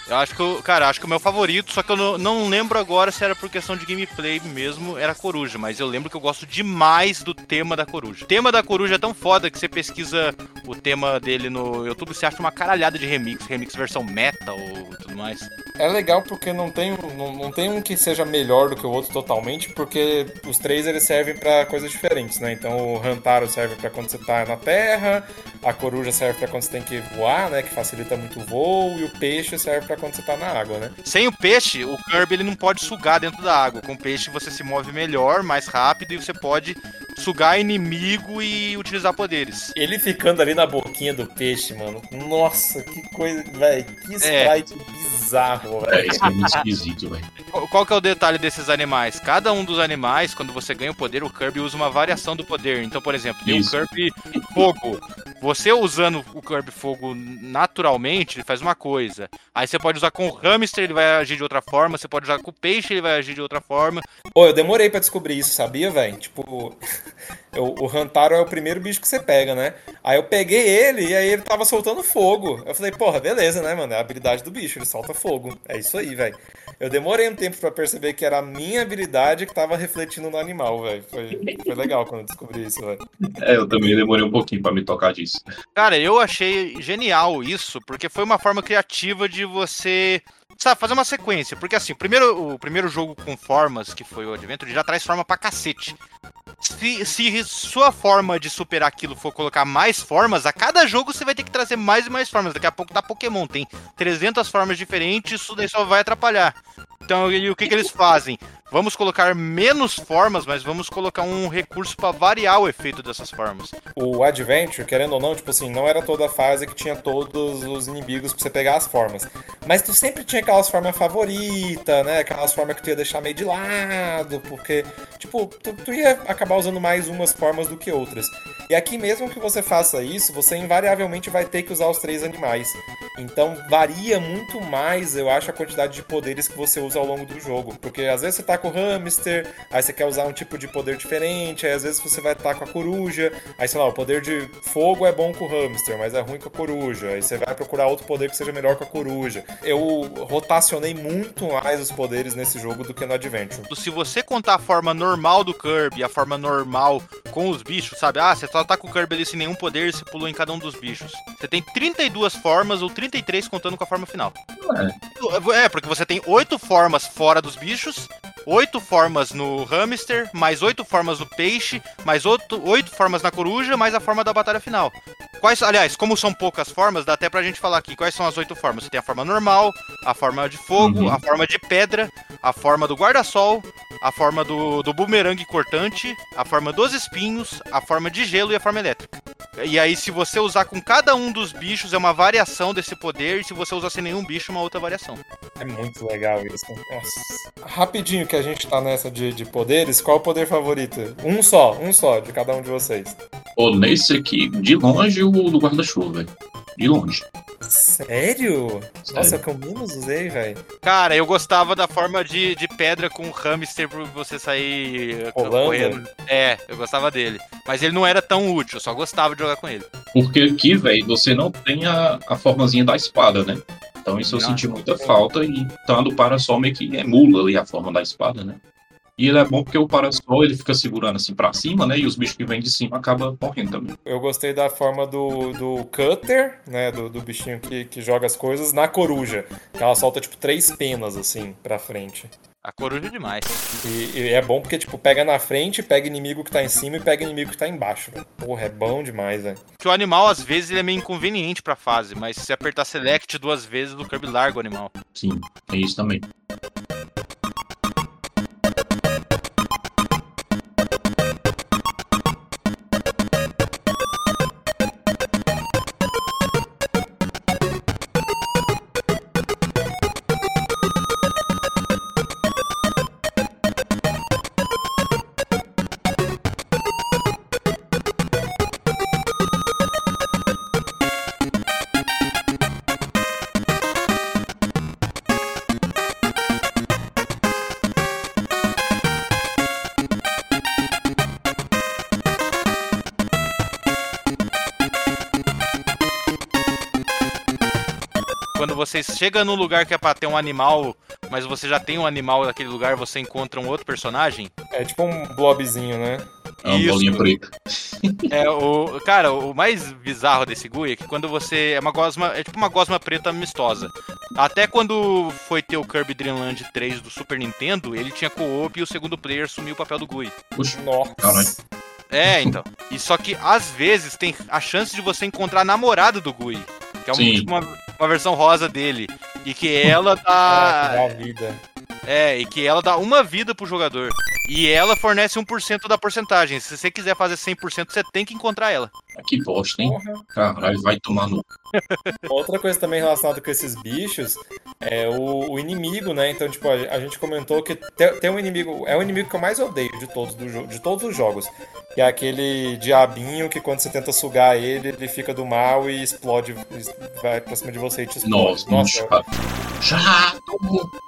A: Eu acho que, cara, acho que o meu favorito, só que eu não, não lembro agora se era por questão de gameplay mesmo, era coruja, mas eu lembro que eu gosto demais do tema da coruja. O tema da coruja é tão foda que você pesquisa o tema dele no YouTube, você acha uma caralhada de remix, remix versão metal ou tudo mais.
E: É legal porque não tem, não, não tem um que seja melhor do que o outro totalmente, porque os três eles servem pra coisas diferentes, né? Então o Rantaro serve pra quando você tá na terra, a coruja serve pra quando você tem que voar, né? Que facilita muito o voo, e o peixe serve pra quando você tá na água, né?
A: Sem o peixe, o Kirby ele não pode sugar dentro da água. Com o peixe você se move melhor, mais rápido e você pode sugar inimigo e utilizar poderes.
E: Ele ficando ali na boquinha do peixe, mano. Nossa, que coisa, velho. Que
A: É.
E: sprite bizarro,
B: é,
E: velho.
B: isso é muito esquisito, velho.
A: Qual que é o detalhe desses animais? Cada um dos animais, quando você ganha o poder, o Kirby usa uma variação do poder. Então, por exemplo, tem o
B: Isso.
A: Kirby Fogo. Você usando o Kirby Fogo naturalmente, ele faz uma coisa. Aí você pode usar com o Hamster, ele vai agir de outra forma. Você pode usar com o peixe, ele vai agir de outra forma.
E: Pô, eu demorei pra descobrir isso, sabia, velho? Tipo, eu- o Rantaro é o primeiro bicho que você pega, né? Aí eu peguei ele e aí ele tava soltando fogo. Eu falei, porra, beleza, né, mano? É a habilidade do bicho, ele solta fogo. É isso aí, velho. Eu demorei um tempo pra perceber que era a minha habilidade que tava refletindo no animal, velho. Foi, foi legal quando eu descobri isso, velho.
B: É, eu também demorei um pouquinho pra me tocar disso.
A: Cara, eu achei genial isso, porque foi uma forma criativa de você. Sabe, fazer uma sequência. Porque assim, primeiro, o primeiro jogo com formas, que foi o Adventure, já traz forma pra cacete. Se, se sua forma de superar aquilo for colocar mais formas, a cada jogo você vai ter que trazer mais e mais formas. Daqui a pouco tá Pokémon, tem 300 formas diferentes, isso daí só vai atrapalhar. Então, e o que, que eles fazem? Vamos colocar menos formas, mas vamos colocar um recurso pra variar o efeito dessas formas.
E: O Adventure, querendo ou não, tipo assim, não era toda a fase que tinha todos os inimigos pra você pegar as formas. Mas tu sempre tinha aquelas formas favoritas, né? Aquelas formas que tu ia deixar meio de lado, porque, tipo, tu, tu ia acabar usando mais umas formas do que outras. E aqui, mesmo que você faça isso, você invariavelmente vai ter que usar os três animais. Então varia muito mais, eu acho, a quantidade de poderes que você usa ao longo do jogo. Porque às vezes você tá com o hamster, aí você quer usar um tipo de poder diferente, aí às vezes você vai estar com a coruja, aí sei lá, o poder de fogo é bom com o hamster, mas é ruim com a coruja. Aí você vai procurar outro poder que seja melhor com a coruja. Eu rotacionei muito mais os poderes nesse jogo do que no Adventure.
A: se você contar a forma normal do Kirby e a forma normal com os bichos, sabe? Ah, você só tá com o Kirby ali sem nenhum poder e você pulou em cada um dos bichos. Você tem 32 formas ou 33 contando com a forma final. É, porque você tem 8 formas fora dos bichos, 8 formas no hamster, mais 8 formas no peixe, mais 8, 8 formas na coruja, mais a forma da batalha final. Quais, aliás, como são poucas formas, dá até pra gente falar aqui quais são as oito formas. Você tem a forma normal, a forma de fogo,
B: Uhum.
A: a forma de pedra, a forma do guarda-sol, a forma do, do bumerangue cortante, a forma dos espinhos, a forma de gelo e a forma elétrica. E aí, se você usar com cada um dos bichos, é uma variação desse poder, e se você usar sem nenhum bicho, é uma outra variação.
E: É muito legal isso. Nossa. Rapidinho que a gente tá nessa de, de poderes, qual o poder favorito? Um só, um só, de cada um de vocês.
B: Ou nesse aqui, de longe, o do guarda-chuva, velho. De longe.
E: Sério? Nossa,
B: Sério.
E: o que eu menos usei, velho.
A: Cara, eu gostava da forma de, de pedra com hamster pra você sair uh,
E: Rolando?
A: correndo. É, eu gostava dele. Mas ele não era tão útil, eu só gostava de jogar com ele.
B: Porque aqui, velho, você não tem a, a formazinha da espada, né? Então isso eu
A: Não.
B: senti muita falta e tanto o parasol meio que emula ali a forma da espada, né? E ele é bom porque o parasol ele fica segurando assim pra cima, né? E os bichos que vêm de cima acabam morrendo também.
E: Eu gostei da forma do, do Cutter, né? Do, do bichinho que, que joga as coisas, na coruja. Que ela solta, tipo, três penas, assim, pra frente.
A: A coruja é demais.
E: E, e é bom porque, tipo, pega na frente, pega inimigo que tá em cima e pega inimigo que tá embaixo, velho. Porra, é bom demais, velho.
A: Que o animal, às vezes, ele é meio inconveniente pra fase, mas se você apertar select duas vezes, o Kirby larga o animal.
B: Sim, é isso também.
A: Chega num lugar que é pra ter um animal, mas você já tem um animal naquele lugar, você encontra um outro personagem.
E: É tipo um blobzinho, né?
B: É uma
A: Isso.
B: bolinha preta.
A: É, o. Cara, o mais bizarro desse GUI é que quando você. É uma gosma. É tipo uma gosma preta amistosa. Até quando foi ter o Kirby Dream Land 3 do Super Nintendo, ele tinha co-op e o segundo player assumiu o papel do GUI.
B: Puxa,
E: Nossa.
B: Caralho.
A: É, então. E só que às vezes tem a chance de você encontrar a namorada do Gui. Que é um- tipo uma, uma versão rosa dele. E que ela dá.
E: dá vida.
A: É, e que ela dá uma vida pro jogador. E ela fornece 1% da porcentagem. Se você quiser fazer 100%, você tem que encontrar ela.
B: Ah, que bosta, hein? Caralho, vai tomar no.
E: Outra coisa também relacionada com esses bichos é o, o inimigo, né? Então, tipo, a, a gente comentou que tem, tem um inimigo. É o inimigo que eu mais odeio de todos, do, de todos os jogos. Que é aquele diabinho que quando você tenta sugar ele, ele fica do mal e explode, vai pra cima de você e te explode.
B: Nossa, muito chato.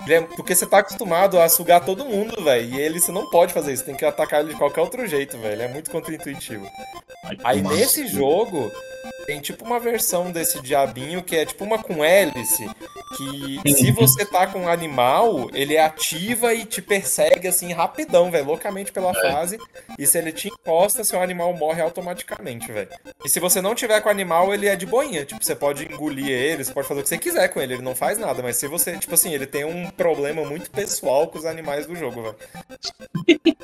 E: É- porque você tá acostumado a sugar todo mundo, velho. E ele você não pode fazer isso, tem que atacar ele de qualquer outro jeito, velho. É muito contraintuitivo. Aí nesse jogo tem tipo uma versão desse diabinho que é tipo uma com hélice. Que se você tá com um animal, ele ativa e te persegue assim rapidão, velho, loucamente pela fase. E se ele te encosta, seu animal morre automaticamente, velho. E se você não tiver com o animal, ele é de boinha. Tipo, você pode engolir ele, você pode fazer o que você quiser com ele, ele não faz nada. Mas se você, tipo assim, ele tem um problema muito pessoal com os animais do jogo, velho.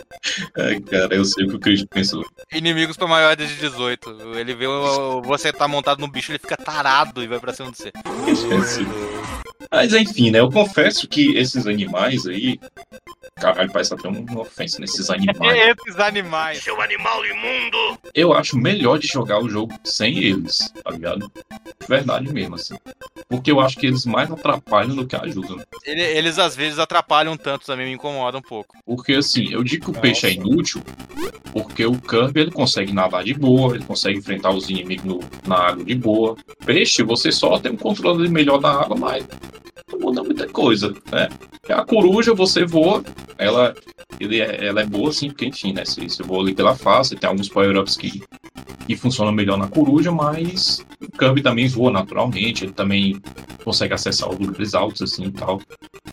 B: Ai, cara, eu sei o que o Cristo pensou.
A: Inimigos pra maiores de 18. Ele vê o- você tá montado no bicho, ele fica tarado e vai pra cima de você.
B: Esqueci. Mas enfim, né? Eu confesso que esses animais aí. Caralho, parece até uma ofensa nesses animais.
A: Esses animais.
B: Eu acho melhor de jogar o jogo sem eles, tá ligado? Verdade mesmo, assim. Porque eu acho que eles mais atrapalham do que ajudam.
A: Ele- eles às vezes atrapalham tanto, também me incomoda um pouco.
B: Porque assim, eu digo que o peixe é inútil, porque o Kirby ele consegue nadar de boa, ele consegue enfrentar os inimigos no- na água de boa. Peixe, você só tem um controle melhor da água, mas não muda muita coisa, né? A coruja, você voa, ela, ele é, ela é boa assim, porque enfim, né? Você, você voa ali pela face, tem alguns power-ups que, que funcionam melhor na coruja, mas o Kirby também voa naturalmente, ele também consegue acessar os lugares altos assim e tal.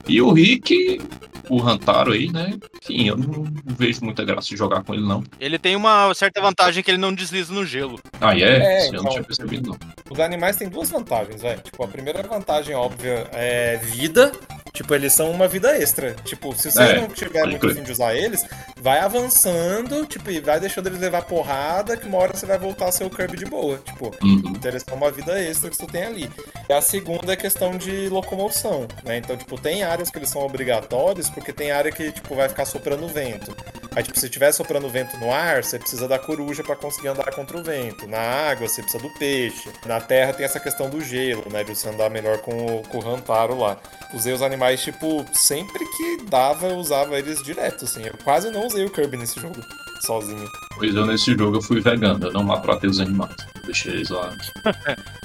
B: E o Rick, o Rantaro aí, né? Enfim, eu não vejo muita graça de jogar com ele, não.
A: Ele tem uma certa vantagem que ele não desliza no gelo.
B: Ah, é?
E: É,
B: eu não
E: então.
B: tinha percebido, não.
E: Os animais têm duas vantagens, velho. Tipo, a primeira vantagem óbvia é vida. Tipo, eles são uma vida extra. Tipo, se você
B: É,
E: não tiver
B: pode
E: muito fim de usar eles, vai avançando, tipo, e vai deixando eles levar porrada, que uma hora você vai voltar a ser o Kirby de boa. Tipo,
B: Uhum.
E: então eles são uma vida extra que tu tem ali. E a segunda é questão de locomoção, né? Então, tipo, tem áreas que eles são obrigatórios, porque tem área que, tipo, vai ficar soprando vento. Aí, tipo, se estiver soprando vento no ar, você precisa da coruja pra conseguir andar contra o vento. Na água, você precisa do peixe. Na terra tem essa questão do gelo, né? De você andar melhor com o, com o lá. Usei os animais, tipo, sempre que dava, eu usava eles direto, assim. Eu quase não usei o Kirby nesse jogo, sozinho.
B: Pois eu, nesse jogo, eu fui vegano, eu não maltratei os animais. Eu Deixei eles lá.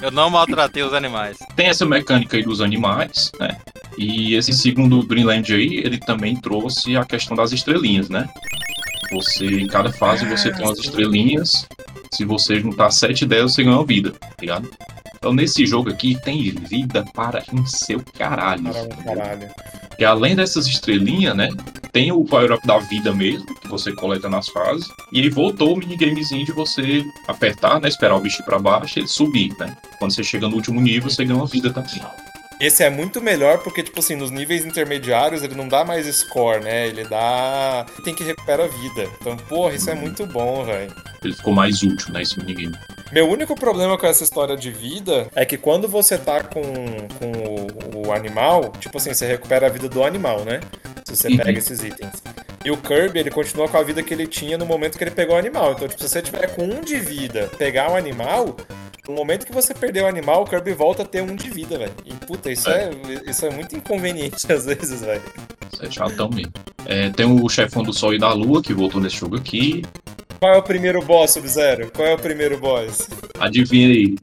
A: Eu não maltratei os animais.
B: Tem essa mecânica aí dos animais, né? E esse segundo Greenland aí, ele também trouxe a questão das estrelinhas, né? Você, em cada fase, você tem umas
E: sim.
B: estrelinhas. Se você juntar sete delas, você ganha uma vida, tá ligado? Então, nesse jogo aqui, tem vida para em seu caralho.
E: Caralho, caralho.
B: E além dessas estrelinhas, né? Tem o power-up da vida mesmo, que você coleta nas fases. E aí voltou o minigamezinho de você apertar, né? Esperar o bicho pra baixo e ele subir, né? Quando você chega no último nível, você ganha uma vida também.
E: Esse é muito melhor porque, tipo assim, nos níveis intermediários ele não dá mais score, né? Ele dá. Tem que recuperar a vida. Então, porra, isso é muito bom, velho.
B: Ele ficou mais útil, né? Esse minigame.
E: Meu único problema com essa história de vida é que quando você tá com, com o, o animal, tipo assim, você recupera a vida do animal, né? Se você
B: Uhum.
E: pega esses itens. E o Kirby, ele continua com a vida que ele tinha no momento que ele pegou o animal. Então, tipo, se você tiver com um de vida, pegar o animal, no momento que você perder o animal, o Kirby volta a ter um de vida, velho. E puta, isso é, isso é muito inconveniente às vezes, velho.
B: Isso é chatão mesmo. É, tem o chefão do Sol e da Lua, que voltou nesse jogo aqui.
E: Qual é o primeiro boss, Sub-Zero? Qual é o primeiro boss?
B: Adivinha aí.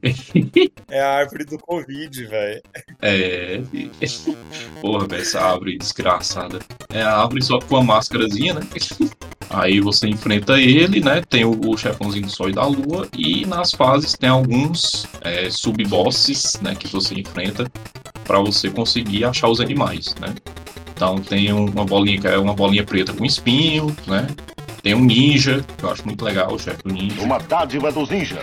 E: É a árvore do Covid, velho.
B: É. Porra, velho, essa árvore desgraçada. É a árvore só com a máscarazinha, né? Aí você enfrenta ele, né? Tem o, o chefãozinho do Sol e da Lua. E nas fases tem alguns é, sub-bosses, né? Que você enfrenta pra você conseguir achar os animais, né? Então tem um- uma bolinha que é uma bolinha preta com espinho, né? Tem um ninja, que eu acho muito legal, o chefe do ninja.
G: Uma dádiva dos ninjas.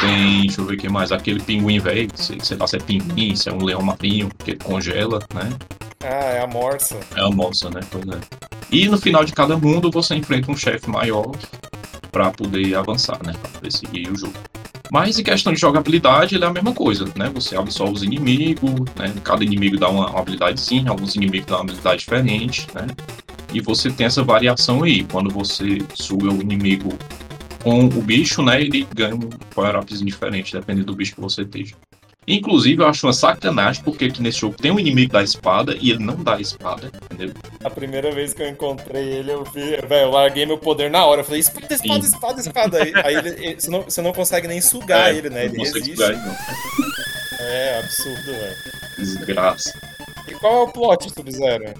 B: Tem, deixa eu ver o que mais, aquele pinguim velho, sei, sei lá se é pinguim, se é um leão marinho, que ele congela, né?
E: Ah, é a morsa.
B: É a moça, né? Pois é. E no final de cada mundo você enfrenta um chefe maior pra poder avançar, né? Pra poder seguir o jogo. Mas em questão de jogabilidade, ele é a mesma coisa, né? Você absorve os inimigos, né? Cada inimigo dá uma, uma habilidadezinha, alguns inimigos dão uma habilidade diferente, né? E você tem essa variação aí. Quando você suga o inimigo com o bicho, né? Ele ganha um power-upzinho diferente, dependendo do bicho que você esteja. Inclusive, eu acho uma sacanagem, porque aqui nesse jogo tem um inimigo da espada e ele não dá a espada, entendeu?
E: A primeira vez que eu encontrei ele, eu vi, velho, eu larguei meu poder na hora. Eu falei, espada, espada,
B: Sim.
E: espada, espada. Aí, aí ele, ele- você, não, você não consegue nem sugar
B: É,
E: ele, né? Ele
B: não
E: resiste.
B: sugar ele, não.
E: É absurdo, velho.
B: Desgraça.
E: Qual é o plot, Sub-Zero?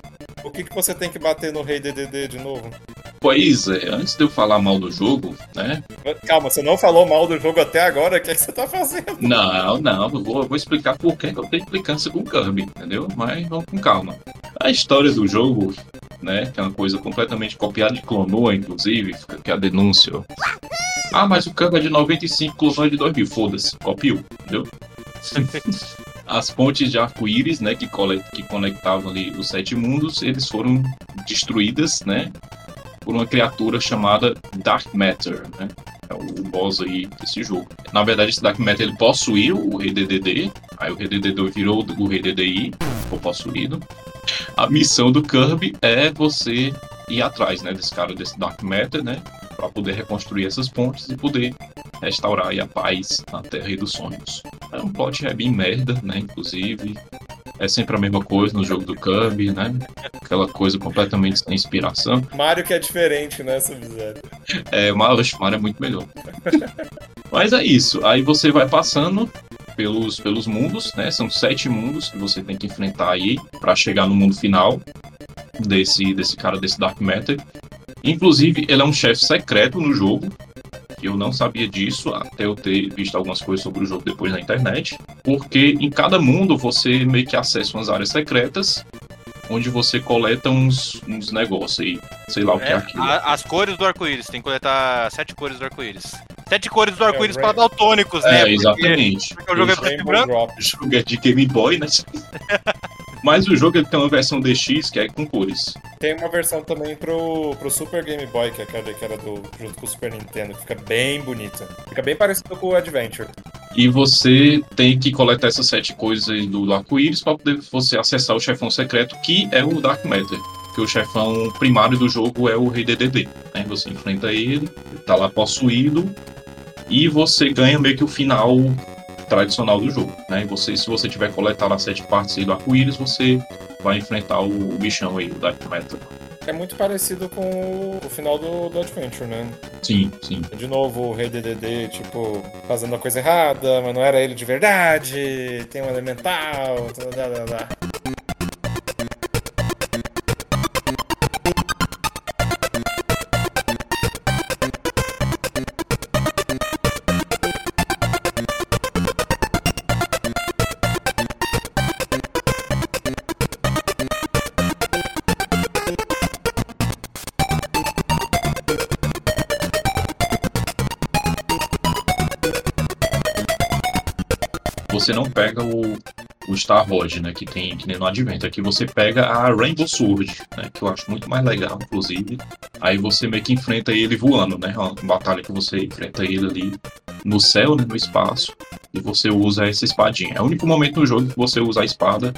E: O que, que você tem que bater no Rei DDD de novo?
B: Pois é, antes de eu falar mal do jogo, né?
E: Calma, você não falou mal do jogo até agora, o que, é que você tá fazendo?
B: Não, não, eu vou, eu vou explicar por que eu tenho implicância com o Kirby, entendeu? Mas vamos com calma. A história do jogo, né? Que é uma coisa completamente copiada de Clonoa, inclusive, fica aqui a denúncia. Ah, mas o Kirby é de 95, Clonoa é de 2000, foda-se, copiou, entendeu? As pontes de arco-íris, né, que, que conectavam ali os sete mundos, eles foram destruídas, né, por uma criatura chamada Dark Matter, né? É o boss aí desse jogo. Na verdade, esse Dark Matter ele possuiu o Rei DDD, aí o Rei DDD virou o Rei DDI, ficou possuído. A missão do Kirby é você ir atrás, né, desse cara, desse Dark Matter, né, para poder reconstruir essas pontes e poder restaurar aí a paz na Terra e dos Sonhos. É um plot é bem merda, né, inclusive. É sempre a mesma coisa no jogo do Kirby, né? Aquela coisa completamente sem inspiração.
E: Mario que é diferente, né, Sub-Zero?
B: É, o Mario Mario é muito melhor. Mas é isso. Aí você vai passando pelos, pelos mundos, né? São sete mundos que você tem que enfrentar aí para chegar no mundo final desse, desse cara, desse Dark Matter. Inclusive, ele é um chefe secreto no jogo. Eu não sabia disso até eu ter visto algumas coisas sobre o jogo depois na internet. Porque em cada mundo você meio que acessa umas áreas secretas onde você coleta uns, uns negócios aí. Sei lá o que é
A: É,
B: aquilo.
A: a- as cores do arco-íris, tem que coletar sete cores do arco-íris. Sete cores do arco-íris
E: É,
A: para daltônicos, né?
B: É,
A: Porque-
B: exatamente.
A: Porque o jogo é preto e
E: Rainbow
A: branco.
B: O jogo é de Game Boy, né? Mas o jogo ele tem uma versão DX que é com cores.
E: Tem uma versão também pro, pro Super Game Boy, que é aquela que era do, junto com o Super Nintendo, que fica bem bonita. Fica bem parecido com o Adventure.
B: E você tem que coletar essas sete coisas aí do arco-íris para poder você acessar o chefão secreto, que é o Dark Matter. Que o chefão primário do jogo é o Rei DDD. Né? Você enfrenta ele, ele tá lá possuído, e você ganha meio que o final tradicional do jogo. Né? E você, se você tiver coletado as sete partes aí do arco-íris, você vai enfrentar o, bichão aí, o Dark Matter.
E: É muito parecido com o final do, do Adventure, né?
B: Sim, sim.
E: De novo, o Rei DDD, tipo, fazendo a coisa errada, mas não era ele de verdade, tem um elemental, tá, tá, tá,
B: Você não pega o, o Star Rod, né? Que tem que nem no Advent. Aqui você pega a Rainbow Sword, né? Que eu acho muito mais legal, inclusive. Aí você meio que enfrenta ele voando, né? Uma batalha que você enfrenta ele ali no céu, né? No espaço. E você usa essa espadinha. É o único momento no jogo que você usa a espada.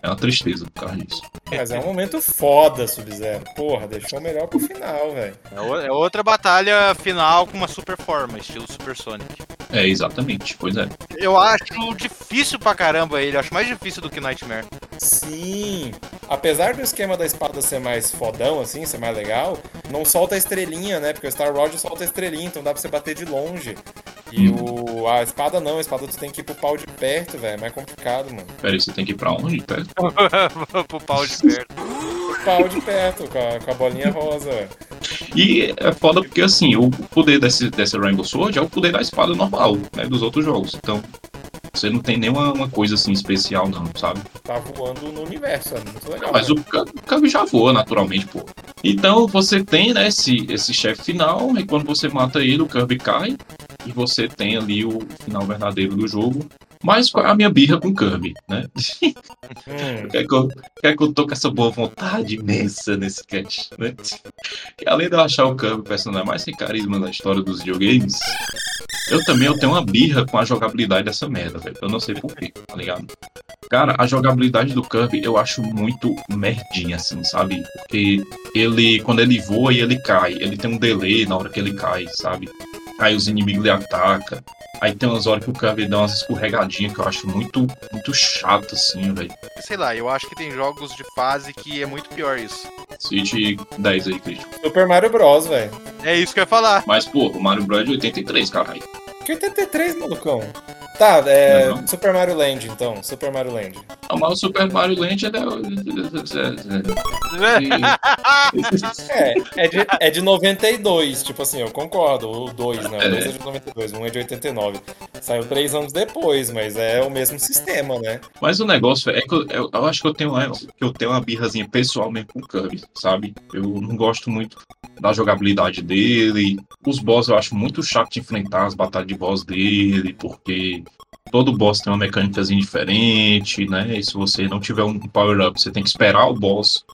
B: É uma tristeza por causa disso.
E: Mas é um momento foda, Sub-Zero. Porra, deixou melhor pro final, velho.
A: É, é outra batalha final com uma super forma, estilo Super Sonic.
B: É, exatamente. Pois é.
A: Eu acho difícil pra caramba ele, eu acho mais difícil do que Nightmare.
E: Sim. Apesar do esquema da espada ser mais fodão, assim, ser mais legal, não solta a estrelinha, né? Porque o Star Rod solta a estrelinha, então dá pra você bater de longe. E o, a espada não, a espada tu tem que ir pro pau de perto, velho. É mais complicado, mano.
B: Pera aí, você tem que ir pra onde? Pera.
A: Pro pau de perto.
E: Pau de perto, com a, com a bolinha rosa.
B: E é foda porque, assim, o poder desse, dessa Rainbow Sword é o poder da espada normal, né? Dos outros jogos. Então, você não tem nenhuma uma coisa assim especial, não, sabe?
E: Tá voando no universo, é muito legal.
B: Mas
E: né?
B: o Kirby já voa naturalmente, pô. Então você tem, né, esse, esse chefe final, e quando você mata ele, o Kirby cai, e você tem ali o final verdadeiro do jogo. Mas qual é a minha birra com o Kirby, né?
E: Hum,
B: Por que, é que, eu, por que eu tô com essa boa vontade imensa nesse catch, né? Que além de eu achar o Kirby o personagem mais sem carisma da história dos videogames, eu também eu tenho uma birra com a jogabilidade dessa merda, velho. Eu não sei porquê, tá ligado? Cara, a jogabilidade do Kirby eu acho muito merdinha, assim, sabe? Porque ele, quando ele voa e ele cai, ele tem um delay na hora que ele cai, sabe? Aí os inimigos lhe atacam. Aí tem umas horas que o Kirby dá umas escorregadinhas que eu acho muito, muito chato, assim, velho.
A: Sei lá, eu acho que tem jogos de fase que é muito pior isso.
B: City 10 aí, Christian.
E: Super Mario Bros, velho.
A: É isso que eu ia falar.
B: Mas, pô, o Mario Bros é de 83, caralho.
E: Que 83, malucão. Tá, é.
B: Não, não.
E: Super Mario Land, então. Super Mario Land.
B: Ah, Mas o Super Mario Land é da...
E: É, é de, é de 92, tipo assim, eu concordo. O 2, né? O 2 é de 92, um é de 89. Saiu três anos depois, mas é o mesmo sistema, né?
B: Mas o negócio é que eu, eu- eu acho que eu tenho, uma- que eu tenho uma birrazinha pessoal mesmo com o Kirby, sabe? Eu não gosto muito da jogabilidade dele. Os boss eu acho muito chato de enfrentar as batalhas de boss dele, porque todo boss tem uma mecânicazinha diferente, né? E se você não tiver um power-up, você tem que esperar o boss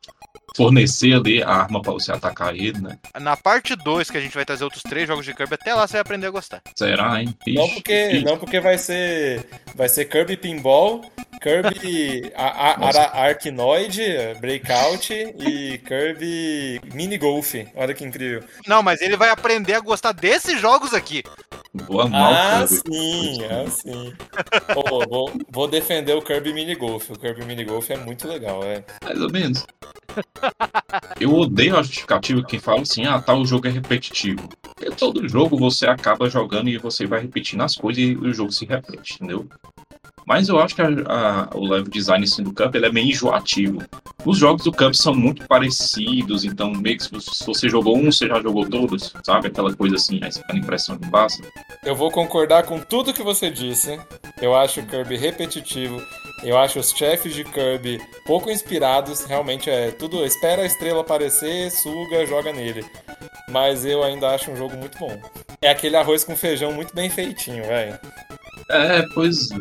B: fornecer ali a arma pra você atacar ele, né?
A: Na parte 2, que a gente vai trazer outros três jogos de Kirby, até lá você vai aprender a gostar.
B: Será, hein?
E: Não
B: Ixi,
E: porque,
B: ixi.
E: não porque vai ser. Vai ser Kirby Pinball, Kirby a, Arkanoid, Breakout e Kirby Mini Golf. Olha que incrível.
A: Não, mas ele vai aprender a gostar desses jogos aqui.
B: Vou amar
E: Ah,
B: o Kirby.
E: sim, ah, sim. Pô, vou, vou defender o Kirby Mini Golf. O Kirby Mini Golf é muito legal, é.
B: Mais ou menos. Eu odeio a justificativa que fala assim, ah, tal jogo é repetitivo. Porque todo jogo você acaba jogando e você vai repetindo as coisas e o jogo se repete, entendeu? Mas eu acho que a- a- o level design assim, do Cup ele é meio enjoativo. Os jogos do Cup são muito parecidos, então meio que se você- jogou um, você já jogou todos, sabe? Aquela coisa assim, na impressão que basta.
E: Eu vou concordar com tudo que você disse. Eu acho o Kirby repetitivo. Eu acho os chefes de Kirby pouco inspirados. Realmente é tudo. Espera a estrela aparecer, suga, joga nele. Mas eu ainda acho um jogo muito bom. É aquele arroz com feijão muito bem feitinho, velho.
B: É, pois é.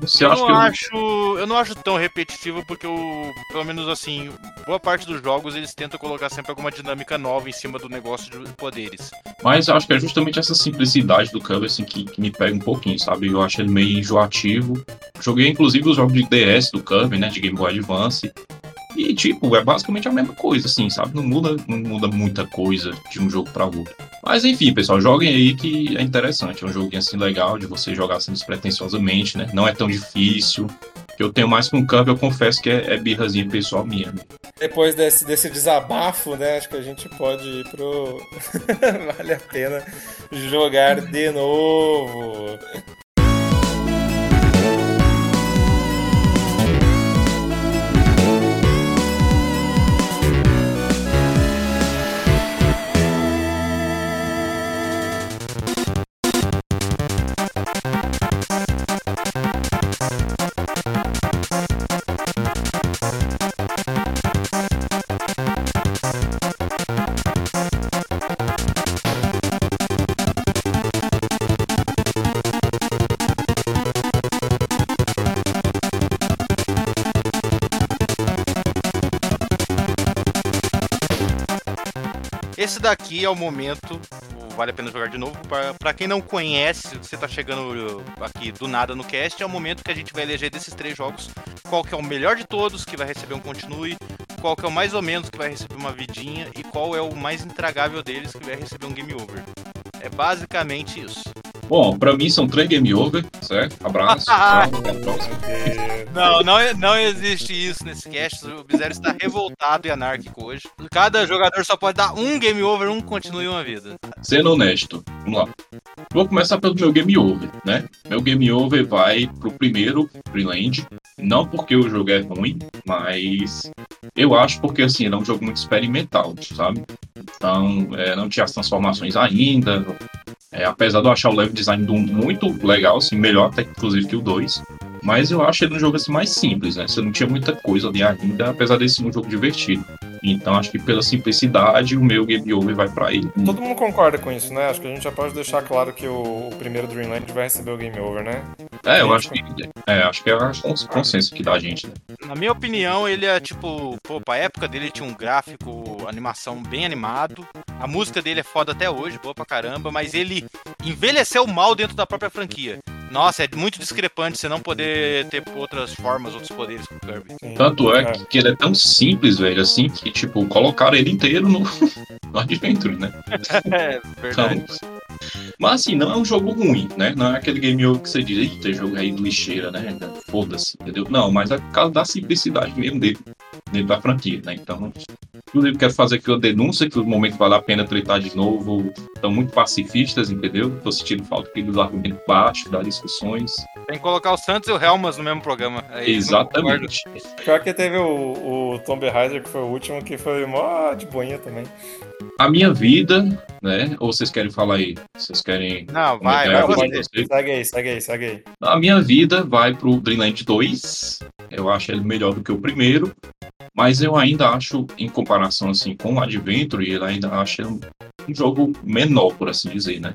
B: Você
A: Eu
B: acha
A: não,
B: que eu-
A: acho, eu não acho tão repetitivo, porque eu, pelo menos assim, boa parte dos jogos eles tentam colocar sempre alguma dinâmica nova em cima do negócio de poderes.
B: Mas eu acho que é justamente essa simplicidade do Kirby assim, que, que me pega um pouquinho, sabe? Eu acho ele meio enjoativo. Joguei inclusive os jogos de DS do Kirby, né? De Game Boy Advance. E, tipo, é basicamente a mesma coisa, assim, sabe? Não muda, não muda muita coisa de um jogo pra outro. Mas enfim, pessoal, joguem aí que é interessante. É um joguinho assim legal de você jogar assim despretensiosamente, né? Não é tão difícil. Que eu tenho mais com o Kirby, eu confesso que é, é birrazinha pessoal minha.
E: Depois desse, desse desabafo, né? Acho que a gente pode ir pro. vale a pena jogar de novo.
A: Esse daqui é o momento, vale a pena jogar de novo. Pra quem não conhece, você tá chegando aqui do nada no cast, é o momento que a gente vai eleger desses três jogos qual que é o melhor de todos que vai receber um continue, qual que é o mais ou menos que vai receber uma vidinha e qual é o mais intragável deles que vai receber um game over. É basicamente isso.
B: Bom, pra mim são três game over, certo? Abraço. tchau, até a próxima.
A: Não, não, não existe isso nesse cast. O Bizarro está revoltado e anárquico hoje. Cada jogador só pode dar um game over, um continue uma vida.
B: Sendo honesto, vamos lá. Vou começar pelo meu game over, né? Meu game over vai pro primeiro Freeland. Não porque o jogo é ruim, mas eu acho porque assim, ele é um jogo muito experimental, sabe? Então, é, não tinha as transformações ainda. É, apesar de eu achar o level design do 1 muito legal, assim, melhor até inclusive que o 2. Mas eu acho ele um jogo assim mais simples, né? Você não tinha muita coisa ali ainda, apesar desse ser um jogo divertido. Então acho que pela simplicidade o meu game over vai pra ele.
E: Todo mundo concorda com isso, né? Acho que a gente já pode deixar claro que o, o primeiro Dreamland vai receber o game over, né?
B: É, eu acho que é, acho que é o cons- consenso que dá a gente. Né?
A: Na minha opinião, ele é tipo, pô, pra época dele tinha um gráfico, animação bem animado. A música dele é foda até hoje, boa pra caramba, mas ele envelheceu mal dentro da própria franquia. Nossa, é muito discrepante você não poder ter outras formas, outros poderes com o Kirby.
B: Tanto é que, que ele é tão simples, velho, assim, que tipo, colocaram ele inteiro no, no Adventure, né?
A: É,
B: Então,
A: verdade.
B: Mas assim, não é um jogo ruim, né? Não é aquele game over que você diz, eita, jogo aí de lixeira, né? Foda-se, entendeu? Não, mas é por causa da simplicidade mesmo dele, dentro da franquia, né? Então, inclusive quero fazer aqui uma denúncia que o momento vale a pena tretar de novo. Estão muito pacifistas, entendeu? Tô sentindo falta aqui dos argumentos baixos, das discussões.
A: Tem que colocar o Santos e o Helmas no mesmo programa. Concordam.
B: Exatamente.
E: Pior que teve o, o Tomb Raider, que foi o último, que foi mó de boinha também.
B: A minha vida, né? Ou vocês querem falar aí? Vocês querem.
A: Não, vai, vai você.
E: Segue aí, segue aí, segue aí.
B: A minha vida vai pro Dreamland 2. Eu acho ele melhor do que o primeiro. Mas eu ainda acho, em comparação assim com o Adventure, ele ainda um, um jogo menor, por assim dizer, né?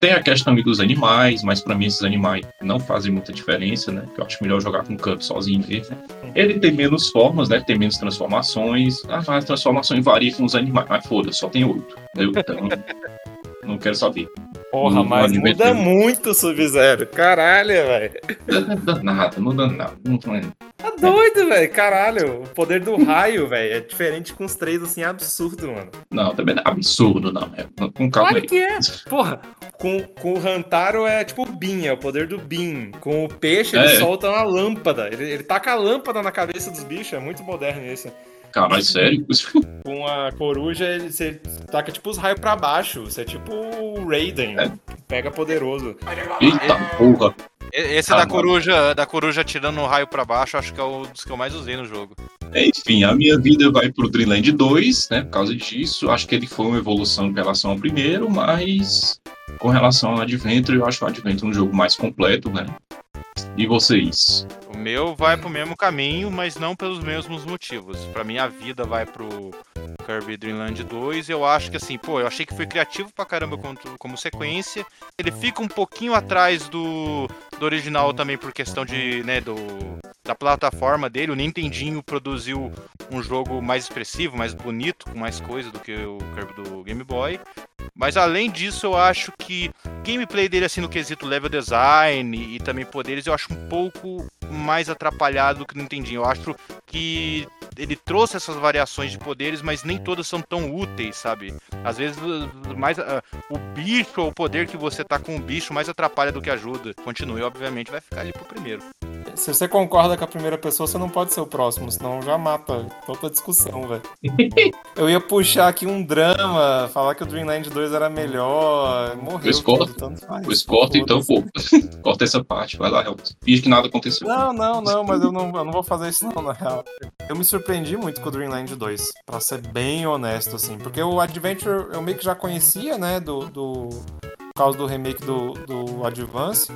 B: Tem a questão dos animais, mas pra mim esses animais não fazem muita diferença, né? Eu acho melhor jogar com o Kirby sozinho mesmo. Ele tem menos formas, né? Tem menos transformações. Ah, as transformações variam com os animais. Mas foda, só tem oito. Então, não quero saber.
E: Porra,
B: No
E: mas muda
B: tem-
E: muito o Sub-Zero. Caralho, velho.
B: Não dá nada, não dá nada. Não.
E: Tá doido, velho. Caralho. O poder do raio, velho, é diferente com os três, assim, é absurdo, mano.
B: Não, também não é absurdo, não. É, com calma
E: Claro
B: aí.
E: que é. Porra, com, com o Hantaro é tipo o Beam, é o poder do Beam. Com o peixe, ele
B: É.
E: solta uma lâmpada. Ele, ele taca a lâmpada na cabeça dos bichos, é muito moderno isso.
B: Caralho, sério?
E: Com a coruja, ele, você taca tipo os raios pra baixo. Você é tipo o Raiden.
B: É.
E: Pega poderoso.
B: Eita porra.
A: Esse
B: Ah,
A: da
B: mano.
A: coruja, da coruja tirando o raio pra baixo, acho que é um dos que eu mais usei no jogo.
B: Enfim, a minha vida vai pro Dreamland 2, né? Por causa disso. Acho que ele foi uma evolução em relação ao primeiro, mas com relação ao Adventure, eu acho o Adventure um jogo mais completo, né? E vocês?
A: O meu vai pro mesmo caminho, mas não pelos mesmos motivos. Pra mim, a vida vai pro Kirby Dream Land 2. Eu acho que assim, pô, eu achei que foi criativo pra caramba como, como sequência. Ele fica um pouquinho atrás do, do original também por questão de, né, do da plataforma dele. O Nintendinho produziu um jogo mais expressivo, mais bonito, com mais coisa do que o Kirby do Game Boy. Mas além disso, eu acho que o gameplay dele, assim, no quesito level design e, também poderes, eu acho um pouco mais atrapalhado do que no Nintendinho. Eu acho que ele trouxe essas variações de poderes, mas nem todas são tão úteis, sabe? Às vezes, mais uh, o bicho ou o poder que você tá com o bicho mais atrapalha do que ajuda. Continue, obviamente, vai ficar ali pro primeiro.
E: Se você concorda com a primeira pessoa, você não pode ser o próximo, senão já mata toda discussão, velho. Eu ia puxar aqui um drama, falar que o Dreamland 2 era melhor, morreu.
B: Pois corta.
E: tanto faz.
B: Pois corta então, pô. corta essa parte. Vai lá, Helmut. Finge que nada aconteceu.
E: Não, não, não, mas eu não, eu não vou fazer isso não, na real. Eu me surpreendi muito com o Dreamland 2, pra ser bem honesto, assim. Porque o Adventure eu meio que já conhecia, né, do... do... Por causa do remake do, do Advance.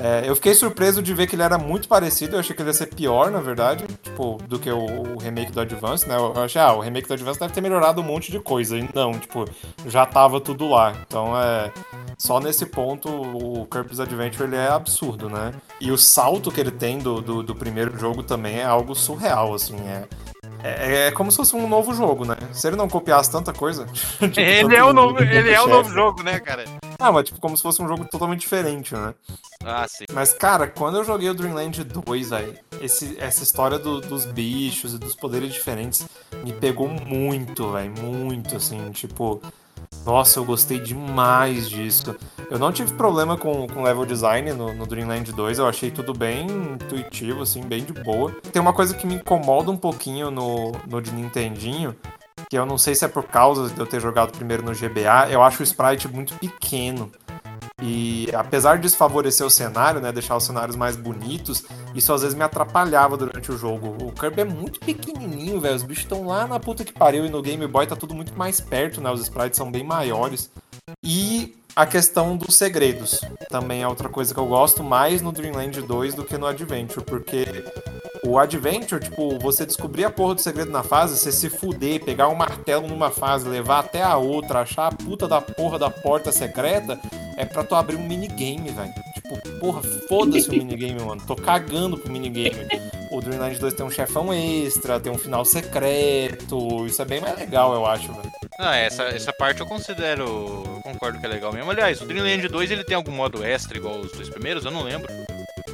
E: É, eu fiquei surpreso de ver que ele era muito parecido. Eu achei que ele ia ser pior, na verdade, tipo, do que o, o remake do Advance, né? Eu achei, ah, o remake do Advance deve ter melhorado um monte de coisa. E não, tipo, já tava tudo lá. Então é. Só nesse ponto, o Kirby's Adventure ele é absurdo, né? E o salto que ele tem do, do, do primeiro jogo também é algo surreal, assim. É, é, é como se fosse um novo jogo, né? Se ele não copiasse tanta coisa. tipo,
A: Ele
E: tanto
A: é o novo, ele é o novo jogo, né, cara?
E: Ah, mas tipo, como se fosse um jogo totalmente diferente, né?
A: Ah, sim.
E: Mas, cara, quando eu joguei o Dreamland 2, velho, esse- essa história do- dos bichos e dos poderes diferentes me pegou muito, velho. Muito, assim, tipo. Nossa, eu gostei demais disso. Eu não tive problema com, com level design no, no Dreamland 2, eu achei tudo bem intuitivo, assim, bem de boa. Tem uma coisa que me incomoda um pouquinho no, no de Nintendinho, que eu não sei se é por causa de eu ter jogado primeiro no GBA, eu acho o sprite muito pequeno. E apesar disso favorecer o cenário, né, deixar os cenários mais bonitos, isso às vezes me atrapalhava durante o jogo. O Kirby é muito pequenininho, velho. Os bichos estão lá na puta que pariu e no Game Boy tá tudo muito mais perto, né? Os sprites são bem maiores. E a questão dos segredos também é outra coisa que eu gosto mais no Dreamland 2 do que no Adventure, porque o Adventure, tipo, você descobrir a porra do segredo na fase, você se fuder, pegar um martelo numa fase, levar até a outra, achar a puta da porra da porta secreta, é pra tu abrir um minigame, velho. Tipo, porra, foda-se o minigame, mano. Tô cagando pro minigame. O Dreamland 2 tem um chefão extra, tem um final secreto. Isso é bem mais legal, eu acho, velho.
A: Ah, essa, essa parte eu considero. eu concordo que é legal mesmo. Aliás, o Dreamland 2 ele tem algum modo extra igual os dois primeiros? Eu não lembro.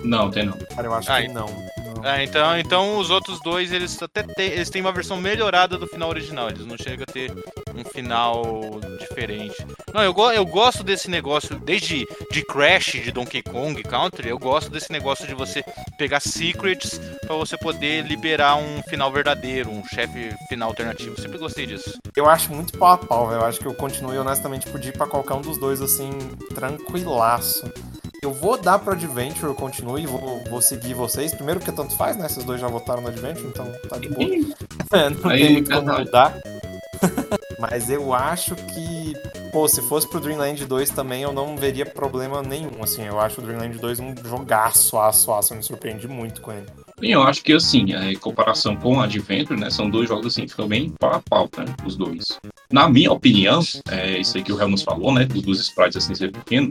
B: Não, tem não.
E: Cara, eu acho
A: Ah,
E: que não. não.
A: Ah, então, então os outros dois eles até têm, eles têm uma versão melhorada do final original. Eles não chegam a ter um final diferente. Não, eu, go eu gosto desse negócio, desde de Crash, de Donkey Kong Country, eu gosto desse negócio de você pegar secrets pra você poder liberar um final verdadeiro, um chefe final alternativo. Sempre gostei disso.
E: Eu acho muito pau a pau, velho. Eu acho que eu continuo e honestamente podia ir pra qualquer um dos dois, assim, tranquilaço. Eu vou dar pro Adventure, eu continuo e vou, vou seguir vocês. Primeiro porque tanto faz, né? Esses dois já votaram no Adventure, então tá de boa. Não
B: Aí,
E: tem muito como mudar. Mas eu acho que, pô, se fosse pro Dreamland 2 também, eu não veria problema nenhum. Assim, eu acho o Dreamland 2 um jogaço, aço, aço. Eu me surpreendi muito com ele.
B: E eu acho que assim, é, em comparação com o Adventure, né? São dois jogos assim, ficam bem pau a pau, né? Os dois. Na minha opinião, é isso aí que o Helmut falou, né? Dos dos sprites assim ser pequeno.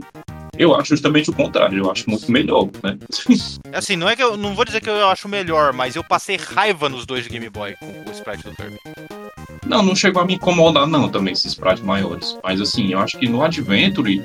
B: Eu acho justamente o contrário, eu acho muito melhor, né?
A: Assim, não é que eu não vou dizer que eu acho melhor, mas eu passei raiva nos dois de Game Boy com o sprite do Kirby.
B: Não, não chegou a me incomodar, não, também, esses sprites maiores. Mas assim, eu acho que no Adventure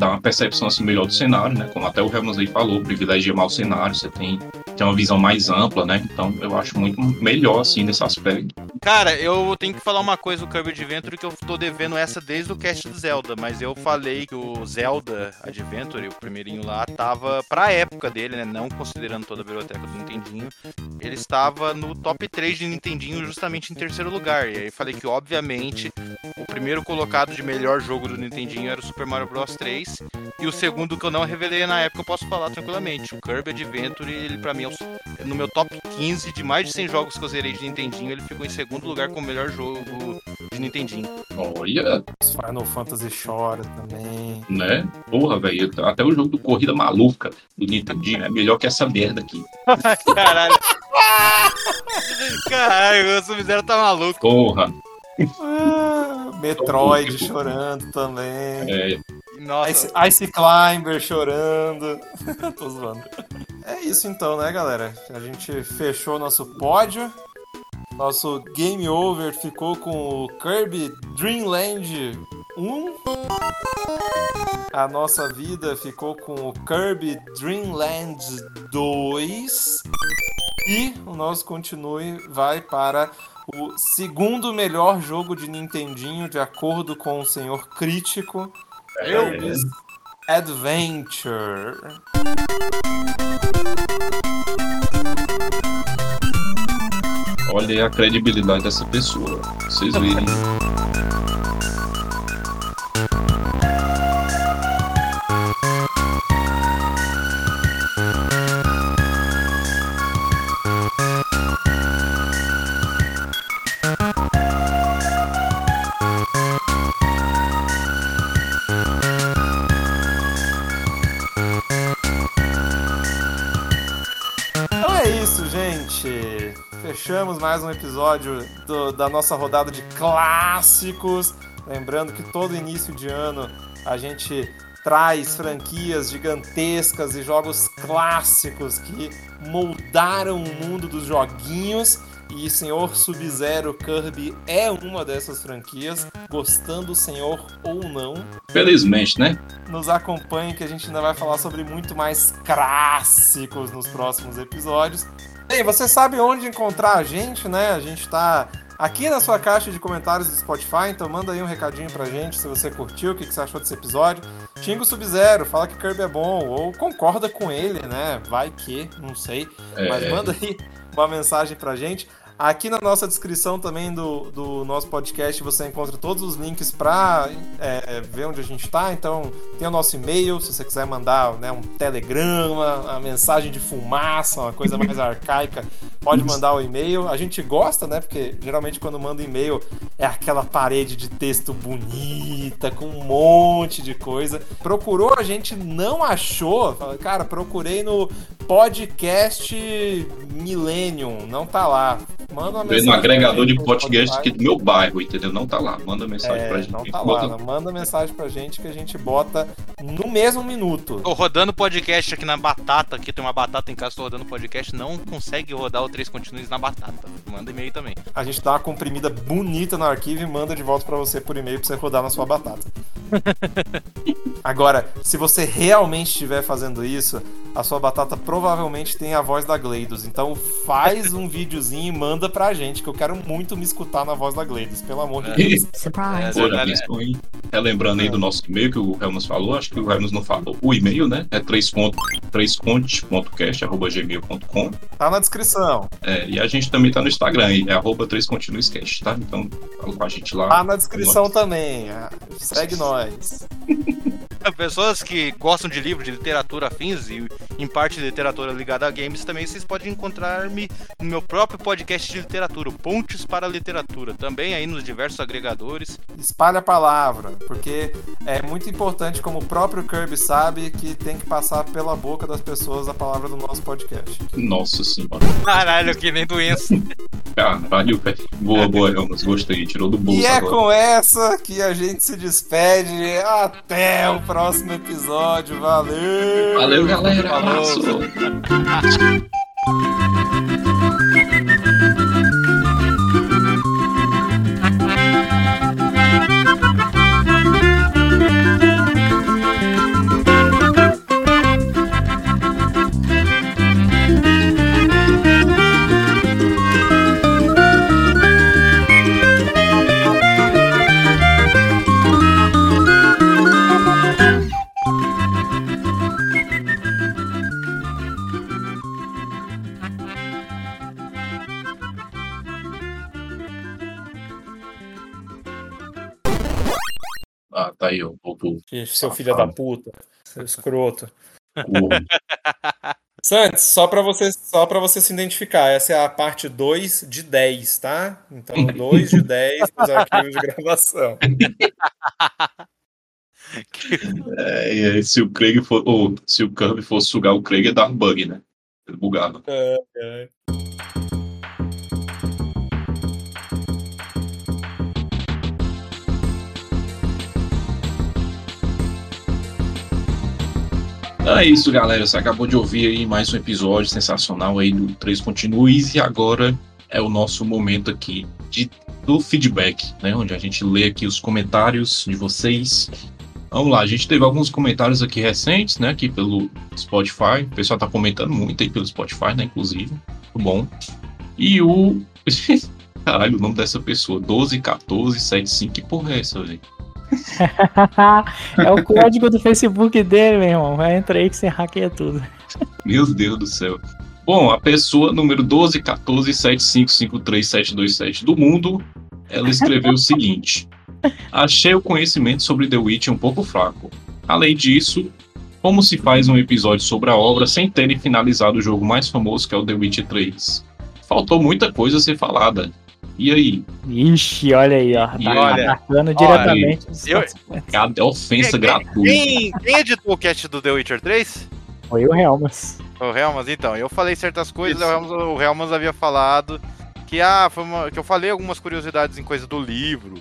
B: dá uma percepção assim, melhor do cenário, né? Como até o Helmut aí falou, privilegia mais o cenário, você tem, tem uma visão mais ampla, né? Então eu acho muito melhor, assim, nesse aspecto.
A: Cara, eu tenho que falar uma coisa do Kirby Adventure que eu tô devendo essa desde o cast do Zelda, mas eu falei que o Zelda Adventure, o primeirinho lá, tava pra época dele, né? Não considerando toda a biblioteca do Nintendinho, ele estava no top 3 de Nintendinho justamente em terceiro lugar. E aí falei que, obviamente, o primeiro colocado de melhor jogo do Nintendinho era o Super Mario Bros 3. E o segundo que eu não revelei na época, eu posso falar tranquilamente. O Kirby Adventure, ele pra mim é o- no meu top 15 de mais de 100 jogos que eu zerei de Nintendinho, ele ficou em segundo lugar como o melhor jogo de Nintendinho.
B: Olha,
E: Os Final Fantasy chora também.
B: né? Porra, velho, até o jogo do Corrida Maluca do Nintendinho é melhor que essa merda aqui.
A: Caralho. Caralho, o Sub-Zero tá maluco.
B: Porra,
E: Ah, Metroid chorando também.
B: é,
A: Nossa,
E: Ice, Ice Climber chorando. Tô zoando. É isso então, né, galera? A gente fechou nosso pódio. Nosso game over ficou com o Kirby Dreamland 1. A nossa vida ficou com o Kirby Dreamland 2. E o nosso continue vai para o segundo melhor jogo de Nintendinho, de acordo com o senhor crítico, Kirby's Adventure.
B: Olha a credibilidade dessa pessoa. Vocês virem.
E: Fechamos mais um episódio do- da nossa rodada de clássicos. Lembrando que todo início de ano a gente traz franquias gigantescas e jogos clássicos que moldaram o mundo dos joguinhos. E Senhor Sub-Zero Kirby é uma dessas franquias, gostando o senhor ou não
B: Felizmente, né?
E: nos acompanhe que a gente ainda vai falar sobre muito mais clássicos nos próximos episódios. Bem, você sabe onde encontrar a gente, né? A gente tá aqui na sua caixa de comentários do Spotify, então manda aí um recadinho pra gente se você curtiu, o que que você achou desse episódio. Xinga o Sub-Zero, fala que Kirby é bom, ou concorda com ele, né? Vai que, não sei. Mas
B: É.
E: manda aí uma mensagem pra gente. Aqui na nossa descrição também do, do nosso podcast você encontra todos os links para ver onde a gente está. Então tem o nosso e-mail, se você quiser mandar né, um telegrama, uma mensagem de fumaça, uma coisa mais arcaica, pode mandar o e-mail. A gente gosta, né? Porque geralmente quando manda e-mail é aquela parede de texto bonita, com um monte de coisa. Procurou, a gente não achou. Cara, procurei no podcast Millennium, não tá lá. Manda uma mensagem.
B: no agregador de
E: pra
B: podcast aqui do meu bairro, entendeu? Não tá lá. Manda mensagem pra
E: É,
B: gente.
E: não tá
B: Bota-
E: lá. Manda mensagem pra gente que a gente bota no mesmo minuto.
A: Tô rodando podcast aqui na batata, aqui tem uma batata em casa, tô rodando podcast, não consegue rodar o 3 continues na batata. Manda e-mail também.
E: A gente dá uma comprimida bonita no arquivo e manda de volta pra você por e-mail pra você rodar na sua batata. Agora, se você realmente estiver fazendo isso, a sua batata provavelmente tem a voz da Gleidos. Então faz um videozinho e manda pra gente, que eu quero muito me escutar na voz da Gleidos, pelo amor de Deus.
A: É,
B: Pô, já
A: né?
B: pensou, hein? Relembrando aí do nosso e-mail que o Helmus falou, acho que o Helmus não falou. O e-mail, né? É 3contes.cast.gmail.com
E: Tá na descrição.
B: é, E a gente também tá no Instagram aí, é arroba 3continuescast, tá? Então fala com a gente lá.
E: Tá na descrição também. Segue nós.
A: Pessoas que gostam de livros, de literatura afins e em parte literatura ligada a games também, vocês podem encontrar-me no meu próprio podcast de literatura, o Pontes para a Literatura, também aí nos diversos agregadores.
E: espalha a palavra, porque é muito importante, como o próprio Kirby sabe, que tem que passar pela boca das pessoas a palavra do nosso podcast.
B: Nossa senhora.
A: Caralho, que nem doença.
B: Caralho, velho. Boa, boa, Helmus. Gostei. Tirou do bolso
E: E é
B: agora.
E: com essa que a gente se despede. Até o próximo episódio. Valeu!
B: Valeu, galera.
E: Falou.
B: Abraço.
E: Seu filho da puta. Seu escroto.
B: Corno.
E: Santos, só pra você, só para você se identificar, essa é a parte 2 de 10, tá? Então, 2 de 10 dos arquivos de gravação.
B: É, se o Craig for. Ou se o Kirby fosse sugar o Craig, ia dar um bug, né? Ele bugava.
E: É, é.
B: Então é isso, galera. Você acabou de ouvir aí mais um episódio sensacional aí do 3 Continues e agora é o nosso momento aqui de, do feedback, né? Onde a gente lê aqui os comentários de vocês. Vamos lá, a gente teve alguns comentários aqui recentes, né? Aqui pelo Spotify. O pessoal tá comentando muito aí pelo Spotify, né? Inclusive. Muito bom. E o. Caralho, o nome dessa pessoa, 121475, que porra é essa, velho?
G: é o código do Facebook dele, meu irmão. Vai entra aí que você hackeia tudo.
B: Meu Deus do céu. Bom, a pessoa número 121475537727 do mundo, ela escreveu o seguinte: Achei o conhecimento sobre The Witch um pouco fraco. Além disso, como se faz um episódio sobre a obra sem terem finalizado o jogo mais famoso que é o The Witch 3? Faltou muita coisa a ser falada. E aí?
G: Ixi, olha aí, ó.
A: E
G: Tá
A: olha,
G: atacando diretamente.
A: eu-
G: consequências.
B: Cadê a ofensa
A: Quem-
B: gratuita?
A: Quem, quem editou o cast do The Witcher 3?
G: Foi o Helmas.
A: O Helmas, então. Eu falei certas coisas, o Helmas, o Helmas havia falado que, ah, foi uma- que eu falei algumas curiosidades em coisa do livro,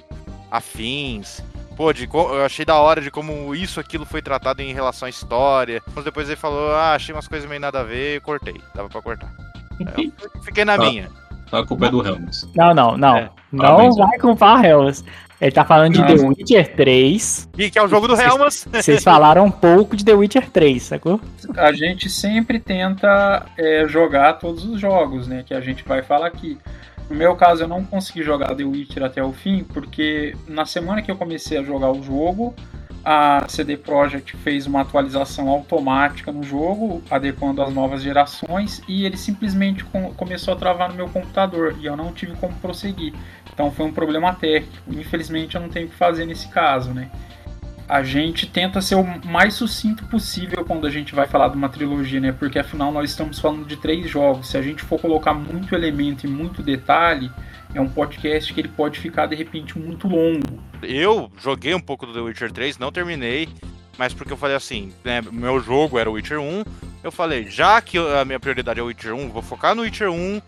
A: afins. Pô, de, eu achei da hora de como isso, aquilo foi tratado em relação à história. Mas depois ele falou, ah, achei umas coisas meio nada a ver, eu cortei. Dava pra cortar. Eu fiquei na
B: Tá.
A: minha.
B: A culpa é do Helms.
G: Não, não, não.
A: É.
G: Não
B: Parabéns,
G: vai culpar o Helmas. Ele tá falando de
C: Não.
G: The Witcher 3.
A: E que é o jogo do Helmas.
G: Vocês falaram um pouco de The Witcher 3, sacou?
H: a gente sempre tenta é, jogar todos os jogos, né? Que a gente vai falar aqui. No meu caso, eu não consegui jogar The Witcher até o fim, porque na semana que eu comecei a jogar o jogo, a CD Projekt fez uma atualização automática no jogo, adequando às novas gerações, e ele simplesmente com- começou a travar no meu computador, e eu não tive como prosseguir. Então foi um problema técnico. Infelizmente eu não tenho o que fazer nesse caso, né? A gente tenta ser o mais sucinto possível quando a gente vai falar de uma trilogia, né? Porque afinal nós estamos falando de três jogos. Se a gente for colocar muito elemento e muito detalhe, é um podcast que ele pode ficar de repente muito longo.
A: Eu joguei um pouco do The Witcher 3, não terminei, mas porque eu falei assim, né, meu jogo era o Witcher 1, eu falei, já que a minha prioridade é o Witcher 1, vou focar no Witcher 1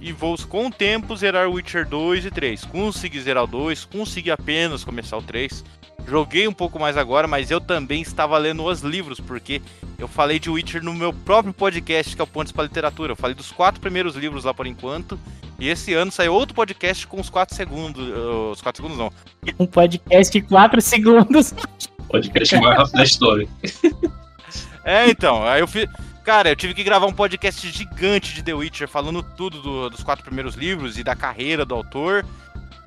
A: e vou com o tempo zerar o Witcher 2 e 3. Consegui zerar o 2, consegui apenas começar o 3. Joguei um pouco mais agora, mas eu também estava lendo os livros, porque eu falei de Witcher no meu próprio podcast, que é o Pontes para Literatura. Eu falei dos quatro primeiros livros lá por enquanto. E esse ano saiu outro podcast com os quatro segundos. uh, os quatro segundos não.
G: Um podcast de 4 segundos.
B: Podcast mais rápido da história.
A: É, então, aí eu fiz. Cara, eu tive que gravar um podcast gigante de The Witcher, falando tudo do- dos quatro primeiros livros e da carreira do autor.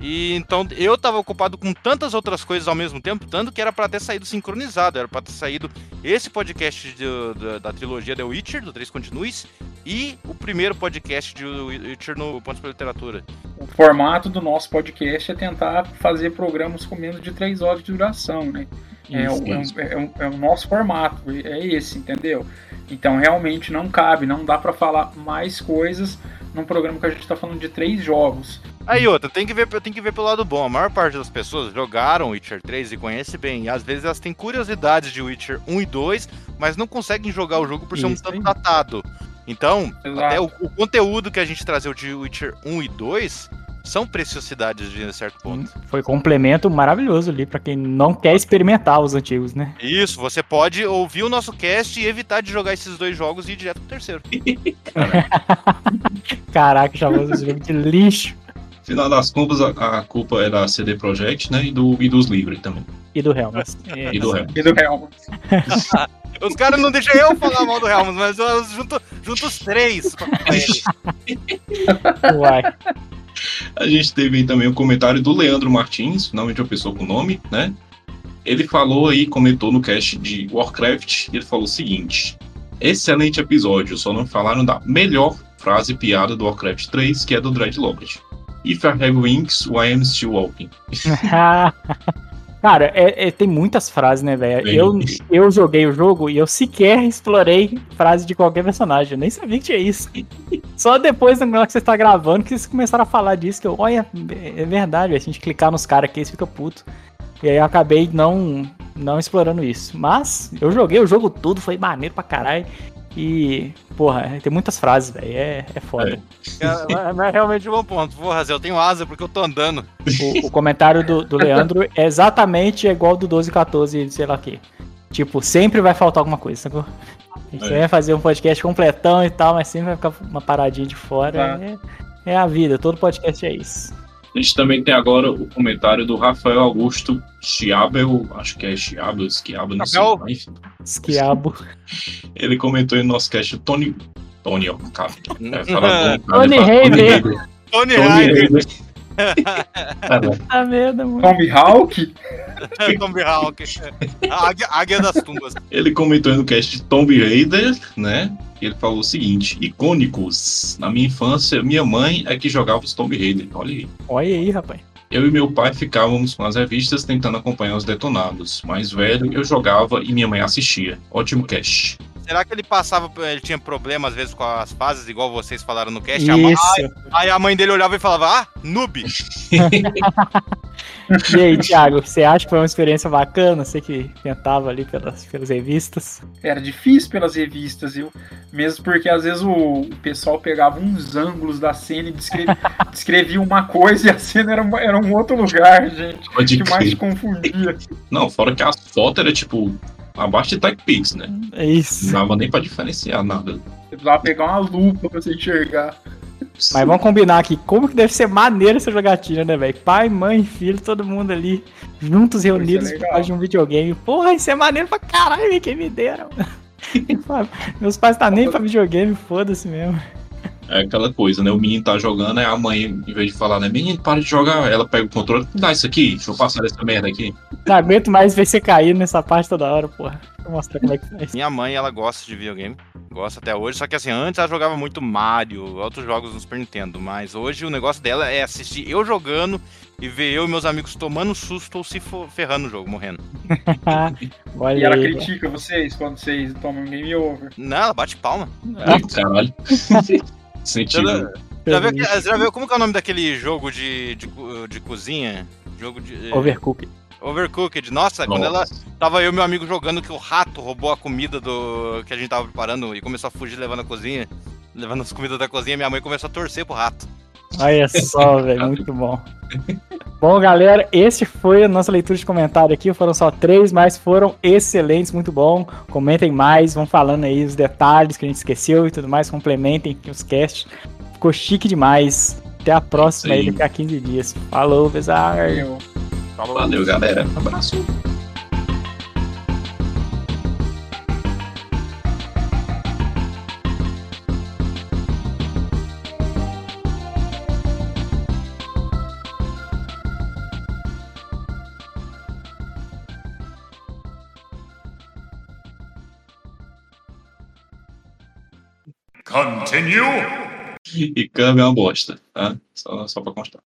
A: E então eu tava ocupado com tantas outras coisas ao mesmo tempo, tanto que era pra ter saído sincronizado, era pra ter saído esse podcast de- da- da trilogia The Witcher, do Três Continues, e o primeiro podcast de Witcher no Pontos pela Literatura.
H: O formato do nosso podcast é tentar fazer programas com menos de três horas de duração, né? É,
B: Isso,
H: o, é,
B: isso.
H: é o- é o nosso formato, é esse, entendeu? Então realmente não cabe, não dá pra falar mais coisas num programa que a gente tá falando de três jogos.
A: Aí outra, tem que ver, tem que ver pelo lado bom. A maior parte das pessoas jogaram Witcher 3 e conhece bem. E às vezes elas têm curiosidades de Witcher 1 e 2, mas não conseguem jogar o jogo por ser um
G: Isso
A: tanto
G: aí.
A: datado. Então,
H: Exato.
A: até o, o conteúdo que a gente trazeu de Witcher 1 e 2 são preciosidades de certo ponto.
G: Foi complemento maravilhoso ali pra quem não quer experimentar os antigos, né?
A: Isso, você pode ouvir o nosso cast e evitar de jogar esses dois jogos e ir direto pro terceiro.
G: Caraca, chamou esse jogo de lixo.
B: Final das contas, a, a culpa é da CD Projekt, né? E, do, e dos livros também.
G: E do Helmas. É,
B: E do Helms.
H: E do.
A: Os caras não deixam eu falar mal do Helms, mas eu junto, junto os três pra.
G: Uai.
B: A gente teve aí também o comentário do Leandro Martins, finalmente uma pessoa com nome, né? Ele falou aí, comentou no cast de Warcraft, e ele falou o seguinte: Excelente episódio, só não falaram da melhor frase piada do Warcraft 3, que é do Dreadlocked. If I have wings, why am still walking?
G: Cara, é- é- tem muitas frases, né, velho? Eu, eu joguei o jogo e eu sequer explorei frase de qualquer personagem. Eu nem sabia que tinha isso. Só depois, na hora que você está gravando, que vocês começaram a falar disso, que eu, olha, é verdade. Se a gente clicar nos caras aqui, eles ficam putos. E aí eu acabei não, não explorando isso. Mas eu joguei o jogo tudo, foi maneiro pra caralho. E, porra, tem muitas frases, velho. É, é foda.
A: Cara, mas- mas é realmente um bom ponto. Porra, Zé, eu tenho asa porque eu tô andando.
G: O, o comentário do, do Leandro é exatamente igual do 12 14, sei lá o quê. Tipo, sempre vai faltar alguma coisa, sacou? A gente vai fazer um podcast completão e tal, mas sempre vai ficar uma paradinha de fora. É, é a vida, todo podcast é isso.
B: A gente também tem agora o comentário do Rafael Augusto Chiabel, acho que é Chiabel, Schiabel, não sei. Enfim,
G: Esquiabo.
B: ele comentou aí no nosso cast, Tony... Tony, ó, cara. É, fala bom, cara,
G: Tony. Hayner.
A: Tony
B: Tony
G: Tá merda, mano.
H: Tommy Hawk?
A: Tommy Hawk. A águia, águia das tumbas.
B: Ele comentou no cast de Tomb Raider, né? E ele falou o seguinte: icônicos. Na minha infância, minha mãe é que jogava os Tomb Raider. Olha aí.
G: Olha aí, rapaz.
B: Eu e meu pai ficávamos com as revistas tentando acompanhar os detonados. Mais velho, eu jogava e minha mãe assistia. Ótimo cast.
A: Será que ele passava, ele tinha problema às vezes com as fases, igual vocês falaram no cast? A mãe-
G: Isso.
A: Aí a mãe dele olhava e falava, ah, noob.
G: E aí, Thiago, você acha que foi uma experiência bacana? Você que tentava ali pelas, pelas revistas.
H: Era difícil pelas revistas, viu? Mesmo porque às vezes o, pessoal pegava uns ângulos da cena e descrevia, descrevia uma coisa e a cena era, uma- era um outro lugar, gente.
B: Pode
H: que mais confundia.
B: Não, fora que as fotos eram tipo abaixo de TechPix, né?
G: É isso.
B: Não dava nem pra diferenciar nada.
H: Você precisava pegar uma lupa pra você enxergar.
G: Mas vamos combinar aqui, como que deve ser maneiro essa jogatina, né, velho? Pai, mãe, filho, todo mundo ali, juntos, reunidos por
H: legal.
G: causa de um videogame. Porra, isso é maneiro pra caralho, quem me deram. Meus pais tá nem pra videogame, foda-se mesmo.
B: É aquela coisa, né? O menino tá jogando, aí a mãe, em vez de falar, né? Menino, para de jogar, ela pega o controle, dá isso aqui, deixa eu passar essa merda aqui.
G: Não aguento mais ver você cair nessa parte toda hora, porra. Vou mostrar como é que faz.
A: Minha mãe, ela gosta de videogame. Gosta até hoje. Só que assim, antes ela jogava muito Mario, outros jogos no Super Nintendo. Mas hoje o negócio dela é assistir eu jogando e ver eu e meus amigos tomando susto ou se ferrando no jogo, morrendo.
G: Olha
H: E ela
G: aí,
H: critica vocês quando vocês tomam game over.
A: Não, ela bate palma.
B: Ai, caralho. Sentido.
A: Já, já viu, que- já viu como que é o nome daquele jogo de, de, de cozinha? Jogo de. eh,
G: Overcooked.
A: Overcooked. Nossa, quando ela
B: Nossa.
A: tava eu e meu amigo jogando que o rato roubou a comida do que a gente tava preparando e começou a fugir levando a cozinha, levando as comidas da cozinha, minha mãe começou a torcer pro rato.
G: Olha só, velho, muito bom. Bom, galera, esse foi a nossa leitura de comentário aqui. Foram só três, mas foram excelentes, muito bom. Comentem mais, vão falando aí os detalhes que a gente esqueceu e tudo mais. Complementem os casts. Ficou chique demais. Até a próxima aí,
B: Sim.
G: daqui a 15 dias. Falou, pesar.
B: Valeu, galera. Abraço.
I: Continue.
B: E câmbio é uma bosta, tá? Só, só pra constar.